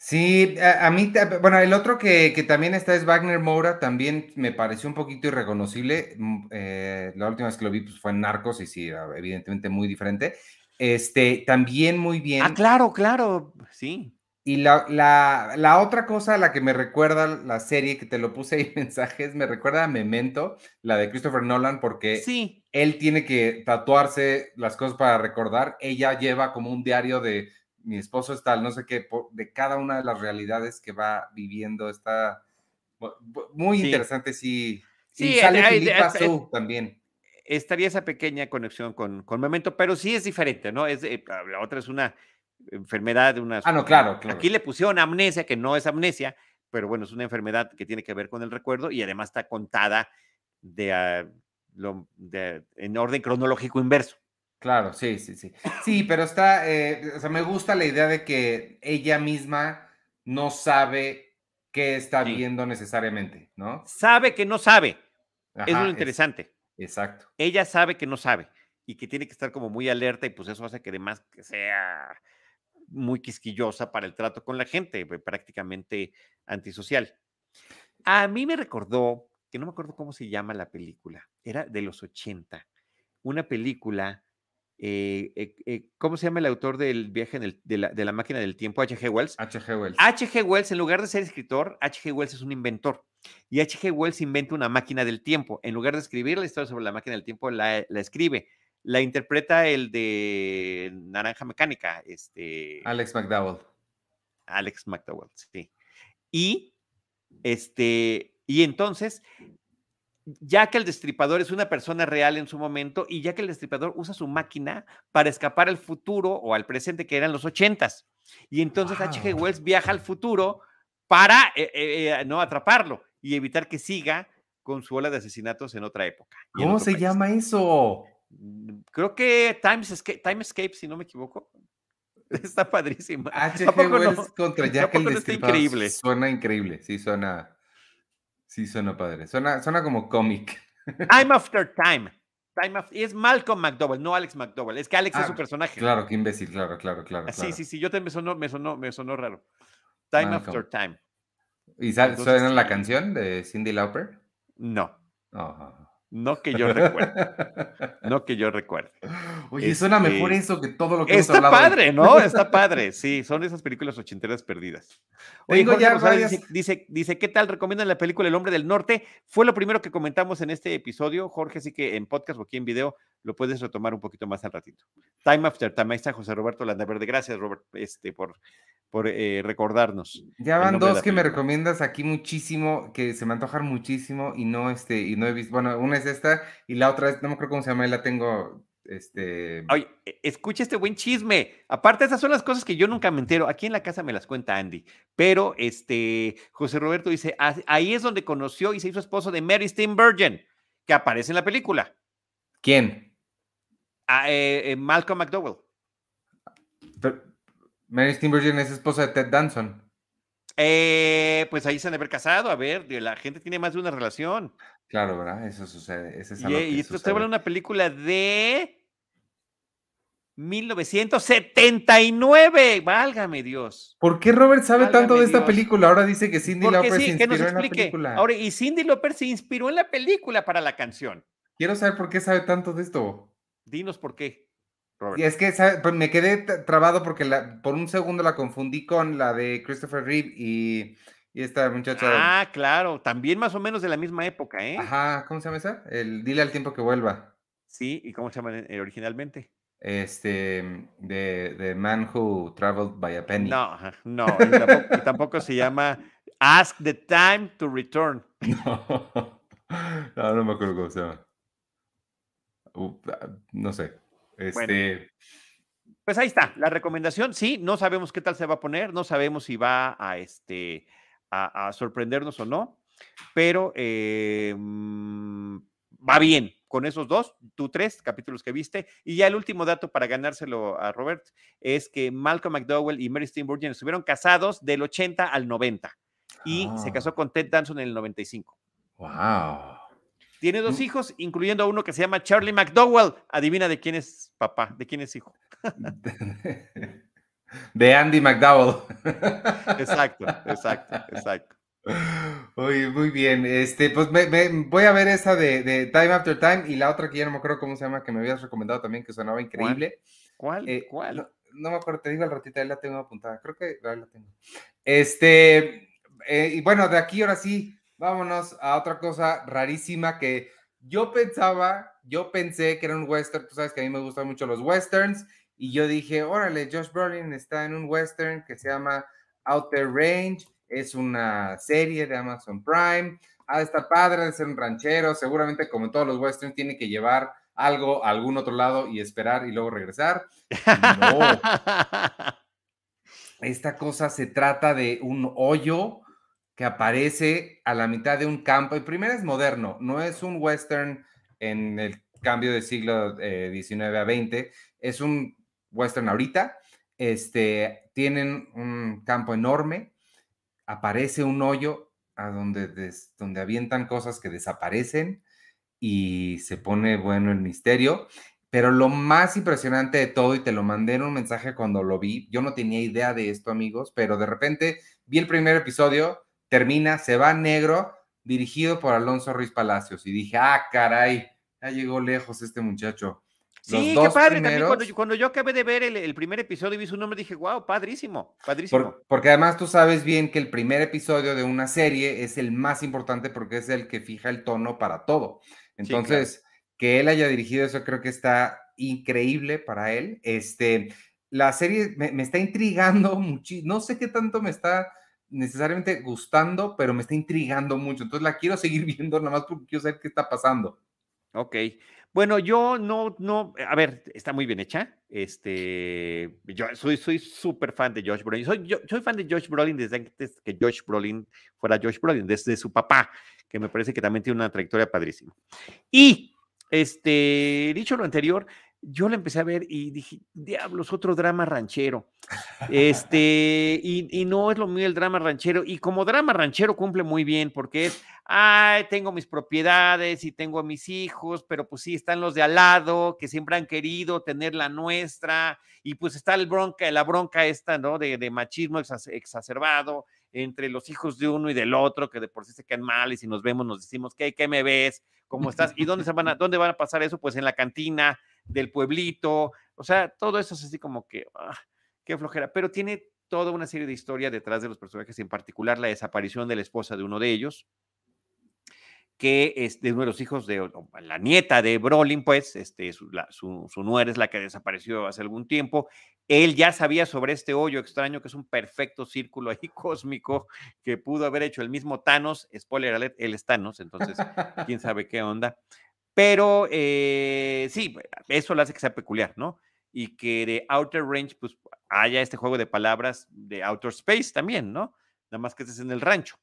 Sí, a, mí, bueno, el otro que, también está es Wagner Moura, también me pareció un poquito irreconocible. Mm, eh, la última vez que lo vi pues, fue en Narcos y sí, evidentemente muy diferente. Este, también muy bien. Ah, claro, claro, sí. Y la, la, otra cosa a la que me recuerda la serie, que te lo puse ahí en mensajes, me recuerda a Memento, la de Christopher Nolan, porque sí. él tiene que tatuarse las cosas para recordar. Ella lleva como un diario de mi esposo es tal, no sé qué, de cada una de las realidades que va viviendo, está muy interesante, sí. Sí, y sale Filipa también. Estaría esa pequeña conexión con, con Memento, pero sí es diferente, ¿no? Es, la otra es una enfermedad de una... Ah, no, claro, claro. Aquí le pusieron amnesia, que no es amnesia, pero bueno, es una enfermedad que tiene que ver con el recuerdo y además está contada de, ah, de en orden cronológico inverso. Claro, sí, sí, sí. Sí, pero está, eh, o sea, me gusta la idea de que ella misma no sabe qué está viendo necesariamente, ¿no? Sabe que no sabe. es lo interesante. exacto. Ella sabe que no sabe y que tiene que estar como muy alerta y pues eso hace que además que sea muy quisquillosa para el trato con la gente, prácticamente antisocial. A mí me recordó, que no me acuerdo cómo se llama la película, era de los 80, una película eh, eh, eh, ¿cómo se llama el autor del viaje de, la, máquina del tiempo? H.G. Wells. H.G. Wells. H.G. Wells, en lugar de ser escritor, H.G. Wells es un inventor. Y H.G. Wells inventa una máquina del tiempo. En lugar de escribir la historia sobre la máquina del tiempo, la, escribe. La interpreta el de Naranja Mecánica. Este, Alex McDowell. Alex McDowell, sí. Y, este, y entonces ya que el destripador es una persona real en su momento y ya que el destripador usa su máquina para escapar al futuro o al presente que eran los ochentas. Y entonces H.G. Wells viaja al futuro para eh, eh, no atraparlo y evitar que siga con su ola de asesinatos en otra época. ¿Cómo se llama eso? Mm, creo que Times Escape, Time Escape, si no me equivoco. Está padrísimo. H.G. Wells contra Jack el increíble. Suena increíble, sí suena, sí suena padre. Suena, suena como cómic. Time After Time. Time after, es Malcolm McDowell, no Alex McDowell. Es que Alex es su ah, personaje. Claro, qué imbécil, claro, claro, claro. Sí, sí, sí, yo también me sonó, me sonó, me sonó raro. Time After Time. ¿Y suena la canción de Cindy Lauper? No. No que yo recuerde. No que yo recuerde. Oye, suena mejor este, eso que todo lo que hemos hablado. Está padre, ¿no? Está padre. Sí, son esas películas ochenteras perdidas. Oye, dice, dice, ¿qué tal recomiendan la película El Hombre del Norte? Fue lo primero que comentamos en este episodio. Jorge, sí que en podcast o aquí en video lo puedes retomar un poquito más al ratito. Time After Time. Ahí está José Roberto Landaverde. Gracias, Robert, este, por, por eh, recordarnos. Ya van dos que me recomiendas aquí muchísimo, que se me antojan muchísimo y no, este, y no he visto. Bueno, una es esta y la otra es, no me acuerdo cómo se llama, la tengo. Este... Oye, escucha este buen chisme. Aparte, esas son las cosas que yo nunca me entero. Aquí en la casa me las cuenta Andy. Pero este José Roberto dice: ahí es donde conoció y se hizo esposo de Mary Steenburgen, que aparece en la película. ¿Quién? Ah, eh, eh, Malcolm McDowell. Mary Steenburgen es esposa de Ted Danson. Eh, pues ahí se han de haber casado. A ver, la gente tiene más de una relación. Claro, ¿verdad? Eso sucede. y, esto está hablando de una película de 1979. Válgame Dios. ¿Por qué Robert sabe tanto de esta película? Ahora dice que Cindy Lauper se inspiró en la película. Ahora, y Cindy Lauper se inspiró en la película para la canción. Quiero saber por qué sabe tanto de esto. Dinos por qué. Y es que pues, me quedé trabado porque la, por un segundo la confundí con la de Christopher Reeve y, esta muchacha. Ah, claro, también más o menos de la misma época, ¿eh? Ajá, ¿cómo se llama esa? El Dile al tiempo que vuelva. Sí, ¿y cómo se llama eh, originalmente? Este, de, de Man Who Traveled by a Penny. No, no, y tampoco, se llama Ask the Time to Return. No, no, me acuerdo cómo se llama. Ah, no sé. Este. pues ahí está, la recomendación, sí, no sabemos qué tal se va a poner, no sabemos si va a, este, a, sorprendernos o no, pero eh, mm, va bien con esos dos, tú tres capítulos que viste. Y ya el último dato para ganárselo a Robert es que Malcolm McDowell y Mary Steenburgen estuvieron casados del 80 al 90 y se ah. casó con Ted Danson en el 95. ¡Wow! Tiene dos hijos, incluyendo a uno que se llama Charlie McDowell. Adivina de quién es papá, de quién es hijo. De Andy McDowell. Exacto, exacto, exacto. Uy, muy bien. Este, pues voy a ver esa de, Time After Time y la otra que ya no me acuerdo cómo se llama, que me habías recomendado también, que sonaba increíble. ¿Cuál? Eh, ¿Cuál? No, me acuerdo, te digo al ratito, ahí la tengo apuntada. Creo que ahí la tengo. Este, eh, y bueno, de aquí ahora sí, vámonos a otra cosa rarísima que yo pensaba, yo pensé que era un western, tú sabes que a mí me gustan mucho los westerns, y yo dije, órale, Josh Brolin está en un western que se llama Outer Range, es una serie de Amazon Prime, ah, está padre de ser un ranchero, seguramente como en todos los westerns tiene que llevar algo a algún otro lado y esperar y luego regresar. No. Esta cosa se trata de un hoyo que aparece a la mitad de un campo. El primero es moderno, no es un western en el cambio de siglo XIX eh, a XX, es un western ahorita. Este, tienen un campo enorme, aparece un hoyo a donde, donde avientan cosas que desaparecen y se pone bueno el misterio. Pero lo más impresionante de todo, y te lo mandé en un mensaje cuando lo vi, yo no tenía idea de esto, amigos, pero de repente vi el primer episodio termina, se va negro, dirigido por Alonso Ruiz Palacios. Y dije, ah, caray, ya llegó lejos este muchacho. sí, qué padre. cuando, yo acabé de ver el, primer episodio y vi su nombre, dije, wow, padrísimo, padrísimo. porque además tú sabes bien que el primer episodio de una serie es el más importante porque es el que fija el tono para todo. Entonces, que él haya dirigido eso creo que está increíble para él. Este, la serie me, me está intrigando muchísimo. No sé qué tanto me está necesariamente gustando, pero me está intrigando mucho. Entonces la quiero seguir viendo nada más porque quiero saber qué está pasando. Ok. Bueno, yo no, no, a ver, está muy bien hecha. Este, yo soy soy súper fan de Josh Brolin. Soy, yo, soy fan de Josh Brolin desde antes que Josh Brolin fuera Josh Brolin, desde su papá, que me parece que también tiene una trayectoria padrísima. Y, este, dicho lo anterior, yo la empecé a ver y dije, diablos, otro drama ranchero. Este, y, no es lo mío el drama ranchero. Y como drama ranchero cumple muy bien porque es, ay, tengo mis propiedades y tengo a mis hijos, pero pues sí, están los de al lado que siempre han querido tener la nuestra. Y pues está el bronca, la bronca esta, ¿no? De, de machismo exacerbado entre los hijos de uno y del otro, que de por sí se quedan mal y si nos vemos nos decimos, ¿qué, qué me ves? ¿Cómo estás? ¿Y dónde, se van a, dónde van a pasar eso? Pues en la cantina del pueblito, o sea, todo eso es así como que, ah, qué flojera, pero tiene toda una serie de historia detrás de los personajes, en particular la desaparición de la esposa de uno de ellos, que es de uno de los hijos de la nieta de Brolin, pues, este, su, su, su, nuera es la que desapareció hace algún tiempo. Él ya sabía sobre este hoyo extraño, que es un perfecto círculo ahí cósmico que pudo haber hecho el mismo Thanos. Spoiler alert, él es Thanos, entonces, quién sabe qué onda. Pero eh, sí, eso lo hace que sea peculiar, ¿no? Y que de Outer Range, pues haya este juego de palabras de Outer Space también, ¿no? Nada más que este es en el rancho,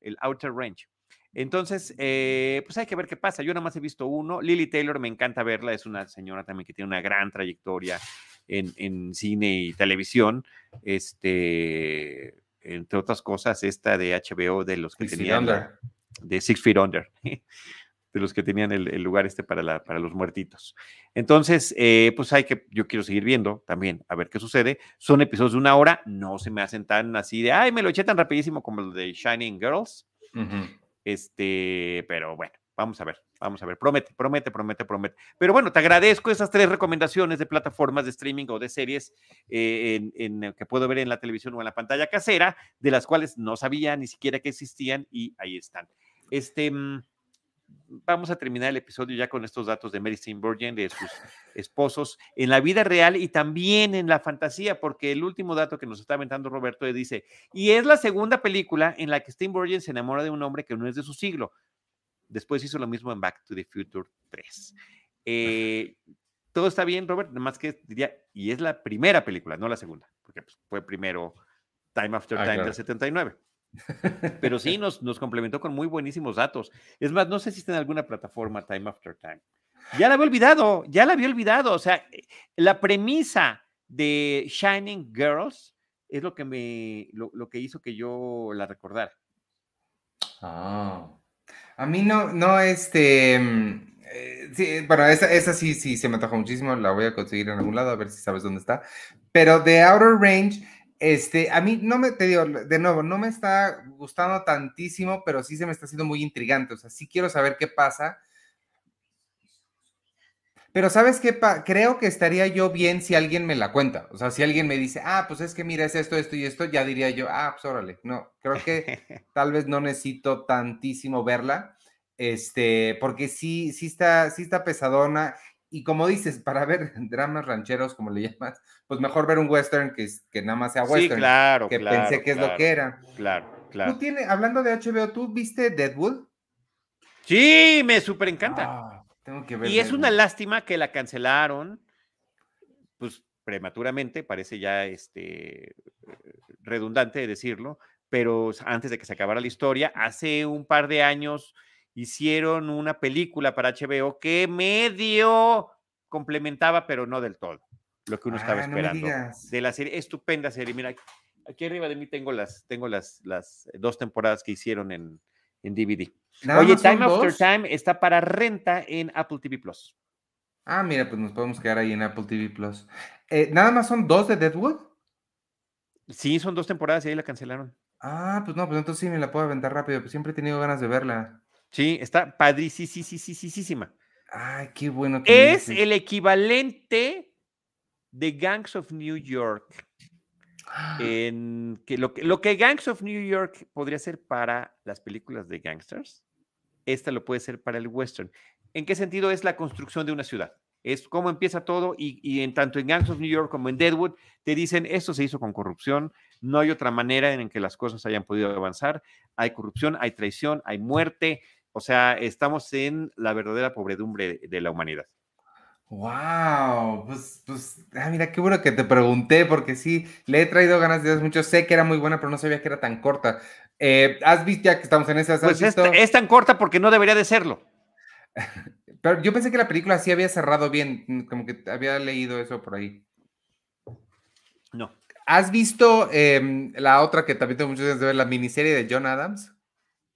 el Outer Range. Entonces, eh, pues hay que ver qué pasa. Yo nada más he visto uno. Lily Taylor me encanta verla, es una señora también que tiene una gran trayectoria en, cine y televisión. Este, entre otras cosas, esta de HBO de los que tenían. De Six Feet Under. de los que tenían el, lugar este para, para los muertitos. Entonces, eh, pues hay que, yo quiero seguir viendo también, a ver qué sucede. Son episodios de una hora, no se me hacen tan así de, ay, me lo eché tan rapidísimo como el de Shining Girls. Este, pero bueno, vamos a ver, vamos a ver. Promete, promete, promete, promete. Pero bueno, te agradezco esas tres recomendaciones de plataformas de streaming o de series eh, en, que puedo ver en la televisión o en la pantalla casera, de las cuales no sabía ni siquiera que existían y ahí están. Este. Vamos a terminar el episodio ya con estos datos de Mary Steenburgen, de sus esposos, en la vida real y también en la fantasía, porque el último dato que nos está aventando Roberto dice, y es la segunda película en la que Steenburgen se enamora de un hombre que no es de su siglo. Después hizo lo mismo en Back to the Future 3. Eh, todo está bien, Robert, nada más que diría, y es la primera película, no la segunda, porque pues, fue primero Time After ah, Time del 79. Pero sí, nos, nos complementó con muy buenísimos datos. Es más, no sé si está en alguna plataforma Time After Time. Ya la había olvidado, ya la había olvidado. O sea, eh, la premisa de Shining Girls es lo que me, lo, que hizo que yo la recordara. Ah. A mí no, no, este. Mm, eh, sí, bueno, esa, esa sí, sí, se me antoja muchísimo. La voy a conseguir en algún lado, a ver si sabes dónde está. Pero de Outer Range este, a mí no me, te digo, de nuevo, no me está gustando tantísimo, pero sí se me está haciendo muy intrigante. O sea, sí quiero saber qué pasa. Pero ¿sabes qué? Creo que estaría yo bien si alguien me la cuenta. O sea, si alguien me dice, ah, pues es que mira, es esto, esto y esto, ya diría yo, ah, pues órale. No, creo que tal vez no necesito tantísimo verla. Este, porque sí, sí está, sí está pesadona y como dices, para ver dramas rancheros, como le llamas, pues mejor ver un western que, que nada más sea western. Sí, claro, que pensé que es lo que era. Claro, claro. Tú tienes, hablando de HBO, ¿tú viste Deadwood? Sí, me súper encanta. Ah, tengo que ver. Y es una lástima que la cancelaron, pues prematuramente, parece ya este redundante decirlo, pero antes de que se acabara la historia, hace un par de años hicieron una película para HBO que medio complementaba, pero no del todo, lo que uno estaba ah, esperando. de la serie, estupenda serie. Mira, aquí arriba de mí tengo las, tengo las, las dos temporadas que hicieron en, en DVD. Oye, Time After Time está para renta en Apple TV Plus. Ah, mira, pues nos podemos quedar ahí en Apple TV Plus. Eh, ¿Nada más son dos de Deadwood? Sí, son dos temporadas y ahí la cancelaron. Ah, pues no, pues entonces sí me la puedo aventar rápido, pues siempre he tenido ganas de verla. Sí, está padrísima. Ay, qué bueno. Que es el equivalente de Gangs of New York. En que lo, que lo que Gangs of New York podría ser para las películas de gangsters, esta lo puede ser para el western. ¿En qué sentido es la construcción de una ciudad? Es cómo empieza todo y, y, en tanto en Gangs of New York como en Deadwood te dicen esto se hizo con corrupción, no hay otra manera en que las cosas hayan podido avanzar, hay corrupción, hay traición, hay muerte, O sea, estamos en la verdadera pobredumbre de la humanidad. Wow, pues, pues, ah, mira, qué bueno que te pregunté, porque sí, le he traído ganas de mucho. Sé que era muy buena, pero no sabía que era tan corta. Eh, ¿Has visto ya que estamos en esas? Pues es, tan corta porque no debería de serlo. pero yo pensé que la película sí había cerrado bien, mm, como que había leído eso por ahí. No. ¿Has visto em, la otra que también tengo muchas ganas de ver, la miniserie de John Adams?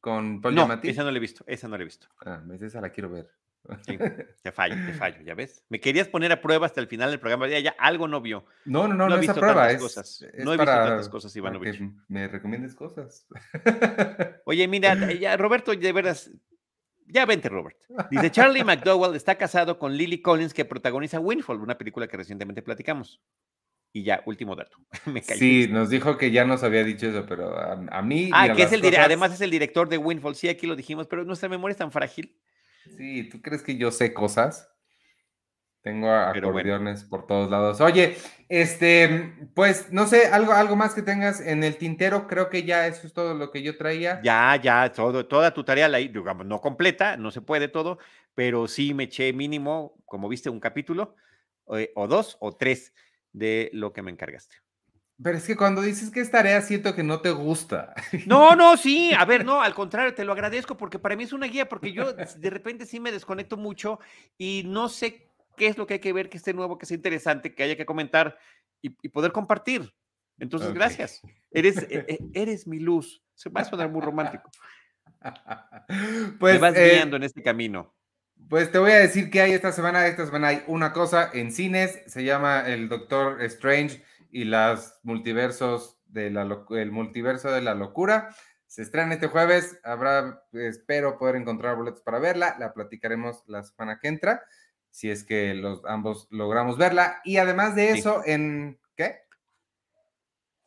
Con Paul no, esa no la he visto, esa no la he visto. Ah, pues esa la quiero ver. Sí, te fallo, te fallo, ya ves. Me querías poner a prueba hasta el final del programa, ya, ya algo no vio. No, no, no, no, he visto prueba. Es, cosas. no he visto tantas cosas, Ivanovich. me recomiendes cosas. Oye, mira, ya, Roberto, de veras, ya vente, Robert. Dice Charlie McDowell está casado con Lily Collins, que protagoniza Windfall, una película que recientemente platicamos. Y ya, último dato. sí, nos dijo que ya nos había dicho eso, pero a, mí. Ah, que es el además es el director de Windfall. Sí, aquí lo dijimos, pero nuestra memoria es tan frágil. Sí, ¿tú crees que yo sé cosas? Tengo acordeones por todos lados. Oye, este, pues no sé, algo, algo más que tengas en el tintero, creo que ya eso es todo lo que yo traía. Ya, ya, todo, toda tu tarea, la, digamos, no completa, no se puede todo, pero sí me eché mínimo, como viste, un capítulo, eh, o dos, o tres de lo que me encargaste. Pero es que cuando dices que es tarea, siento que no te gusta. No, no, sí, a ver, no, al contrario, te lo agradezco porque para mí es una guía, porque yo de repente sí me desconecto mucho y no sé qué es lo que hay que ver, que esté nuevo, que sea interesante, que haya que comentar y, poder compartir. Entonces, gracias. Eres, e, e, eres mi luz. Se va a sonar muy romántico. Pues, vas eh, guiando en este camino. Pues te voy a decir que hay esta semana, esta semana hay una cosa en cines, se llama El Doctor Strange y las multiversos de la el multiverso de la locura. Se estrena este jueves, habrá, espero poder encontrar boletos para verla, la platicaremos la semana que entra, si es que los ambos logramos verla. Y además de eso, en ¿qué?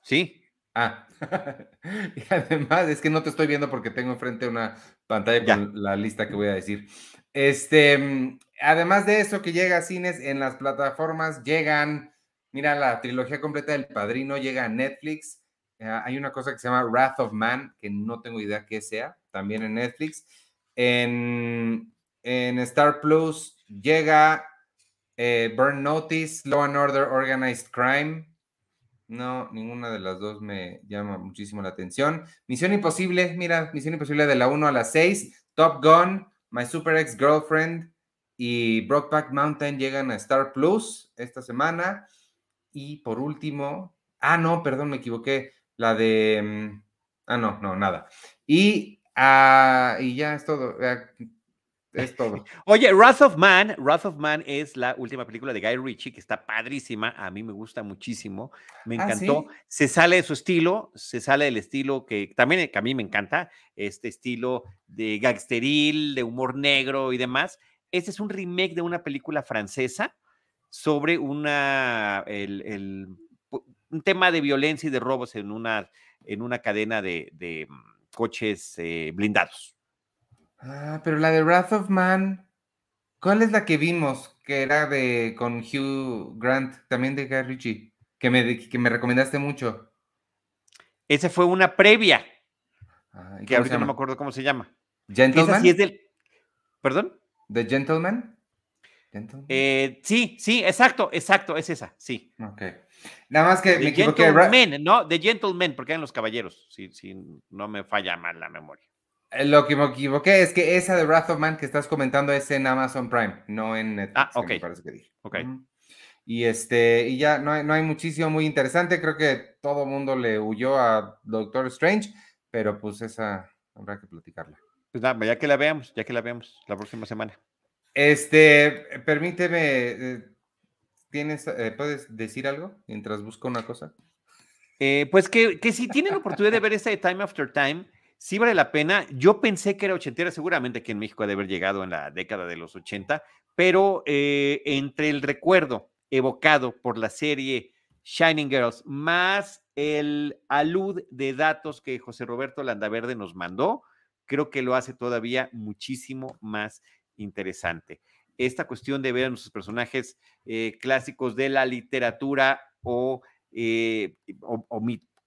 Sí. Ah, y además es que no te estoy viendo porque tengo enfrente una pantalla con la lista que voy a decir. Este, además de eso que llega a cines en las plataformas, llegan Mira, la trilogía completa del Padrino llega a Netflix. Eh, hay una cosa que se llama Wrath of Man, que no tengo idea qué sea, también en Netflix. En, Star Plus llega eh, Burn Notice, Law and Order Organized Crime. No, ninguna de las dos me llama muchísimo la atención. Misión Imposible, mira, Misión Imposible de la 1 a la 6. Top Gun, My Super Ex Girlfriend y Brokeback Mountain llegan a Star Plus esta semana. Y por último, ah, no, perdón, me equivoqué, la de, mm, ah, no, no, nada. Y, ah, y ya es todo, es todo. Oye, Wrath of Man, Wrath of Man es la última película de Guy Ritchie que está padrísima, a mí me gusta muchísimo, me ah, encantó. Se sale de su estilo, se sale del estilo que también a mí me encanta, este estilo de gangsteril, de humor negro y demás. Este es un remake de una película francesa sobre una, el, un tema de violencia y de robos en una, en una cadena de, mm, coches eh, blindados. Ah, pero la de Wrath of Man, ¿cuál es la que vimos? Que era de con Hugh Grant, también de Guy Ritchie, que me, que me recomendaste mucho. Esa fue una previa. Ah, que ahorita no me acuerdo cómo se llama. Gentleman. sí es del. ¿Perdón? ¿The Gentleman? Eh, sí, sí, exacto, exacto, es esa, sí. Ok. Nada más que The me equivoqué. Gentlemen, ¿no? The Gentlemen, porque eran los caballeros, si, si no me falla mal la memoria. Eh, lo que me equivoqué es que esa de Wrath of Man que estás comentando es en Amazon Prime, no en Netflix. Ah, ok. Me parece que dije. Ok. Y este, y ya no hay, no hay muchísimo muy interesante. Creo que todo mundo le huyó a Doctor Strange, pero pues esa habrá que platicarla. Pues nada, ya que la veamos, ya que la veamos la próxima semana. Este, permíteme, eh, ¿tienes, eh, ¿puedes decir algo mientras busco una cosa? Eh, pues que, que, si tienen oportunidad de ver esta de Time After Time, sí vale la pena. Yo pensé que era ochentera, seguramente que en México ha de haber llegado en la década de los 80, pero entre el recuerdo evocado por la serie Shining Girls, más el alud de datos que José Roberto Landaverde nos mandó, creo que lo hace todavía muchísimo más interesante. Esta cuestión de ver a nuestros personajes eh, clásicos de la literatura o, eh,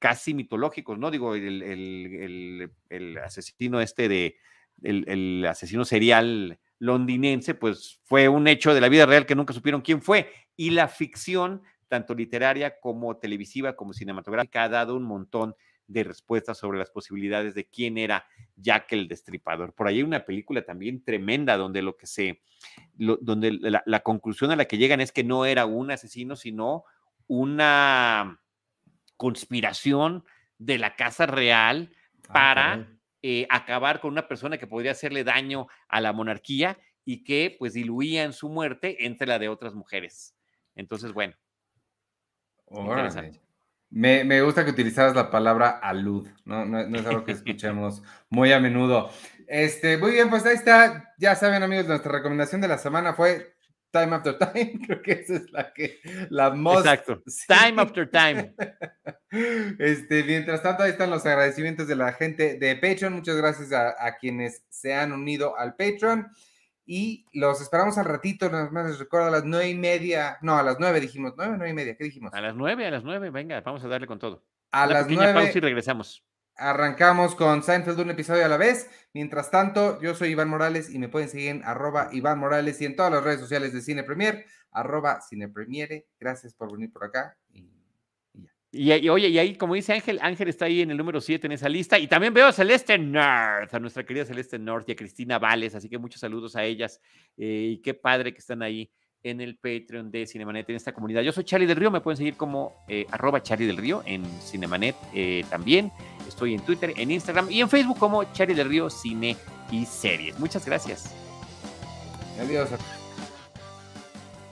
casi mitológicos, ¿no? Digo, el, asesino este de, el, asesino serial londinense, pues fue un hecho de la vida real que nunca supieron quién fue. Y la ficción, tanto literaria como televisiva como cinematográfica, ha dado un montón de respuestas sobre las posibilidades de quién era Jack el Destripador. Por ahí hay una película también tremenda donde lo que se, donde la, conclusión a la que llegan es que no era un asesino, sino una conspiración de la Casa Real ah, para eh, acabar con una persona que podría hacerle daño a la monarquía y que pues diluía en su muerte entre la de otras mujeres. Entonces, bueno. Interesante. Me, gusta que utilizaras la palabra alud, ¿no? No, es algo que escuchemos muy a menudo. Este, muy bien, pues ahí está. Ya saben, amigos, nuestra recomendación de la semana fue Time After Time. Creo que esa es la que, la most... Exacto. Time After Time. Este, mientras tanto, ahí están los agradecimientos de la gente de Patreon. Muchas gracias a, a quienes se han unido al Patreon. Y los esperamos al ratito, nada más les recuerdo a las nueve y media, no, a las nueve dijimos, nueve, nueve y media, ¿qué dijimos? A las nueve, a las nueve, venga, vamos a darle con todo. A las nueve. pausa y regresamos. Arrancamos con Seinfeld un episodio a la vez. Mientras tanto, yo soy Iván Morales y me pueden seguir en arroba Iván Morales y en todas las redes sociales de Cine Premier, arroba Cine Premiere. Gracias por venir por acá. Y y, oye, y ahí, como dice Ángel, Ángel está ahí en el número 7 en esa lista. Y también veo a Celeste North, a nuestra querida Celeste North y a Cristina Vales. Así que muchos saludos a ellas. Eh, y qué padre que están ahí en el Patreon de Cinemanet, en esta comunidad. Yo soy Charlie del Río, me pueden seguir como eh, arroba Charlie del Río en Cinemanet eh, también. Estoy en Twitter, en Instagram y en Facebook como Charlie del Río Cine y Series. Muchas gracias. Adiós.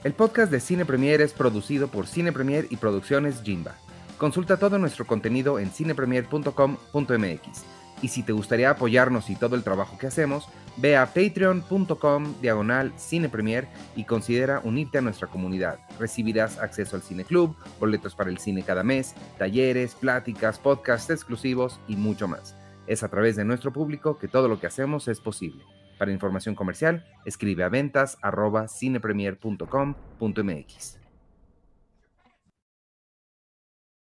El podcast de Cine Premier es producido por Cine Premier y Producciones Jimba. Consulta todo nuestro contenido en cinepremier.com.mx. Y si te gustaría apoyarnos y todo el trabajo que hacemos, ve a patreon.com diagonal cinepremier y considera unirte a nuestra comunidad. Recibirás acceso al cine club, boletos para el cine cada mes, talleres, pláticas, podcasts exclusivos y mucho más. Es a través de nuestro público que todo lo que hacemos es posible. Para información comercial, escribe a ventas cinepremier.com.mx.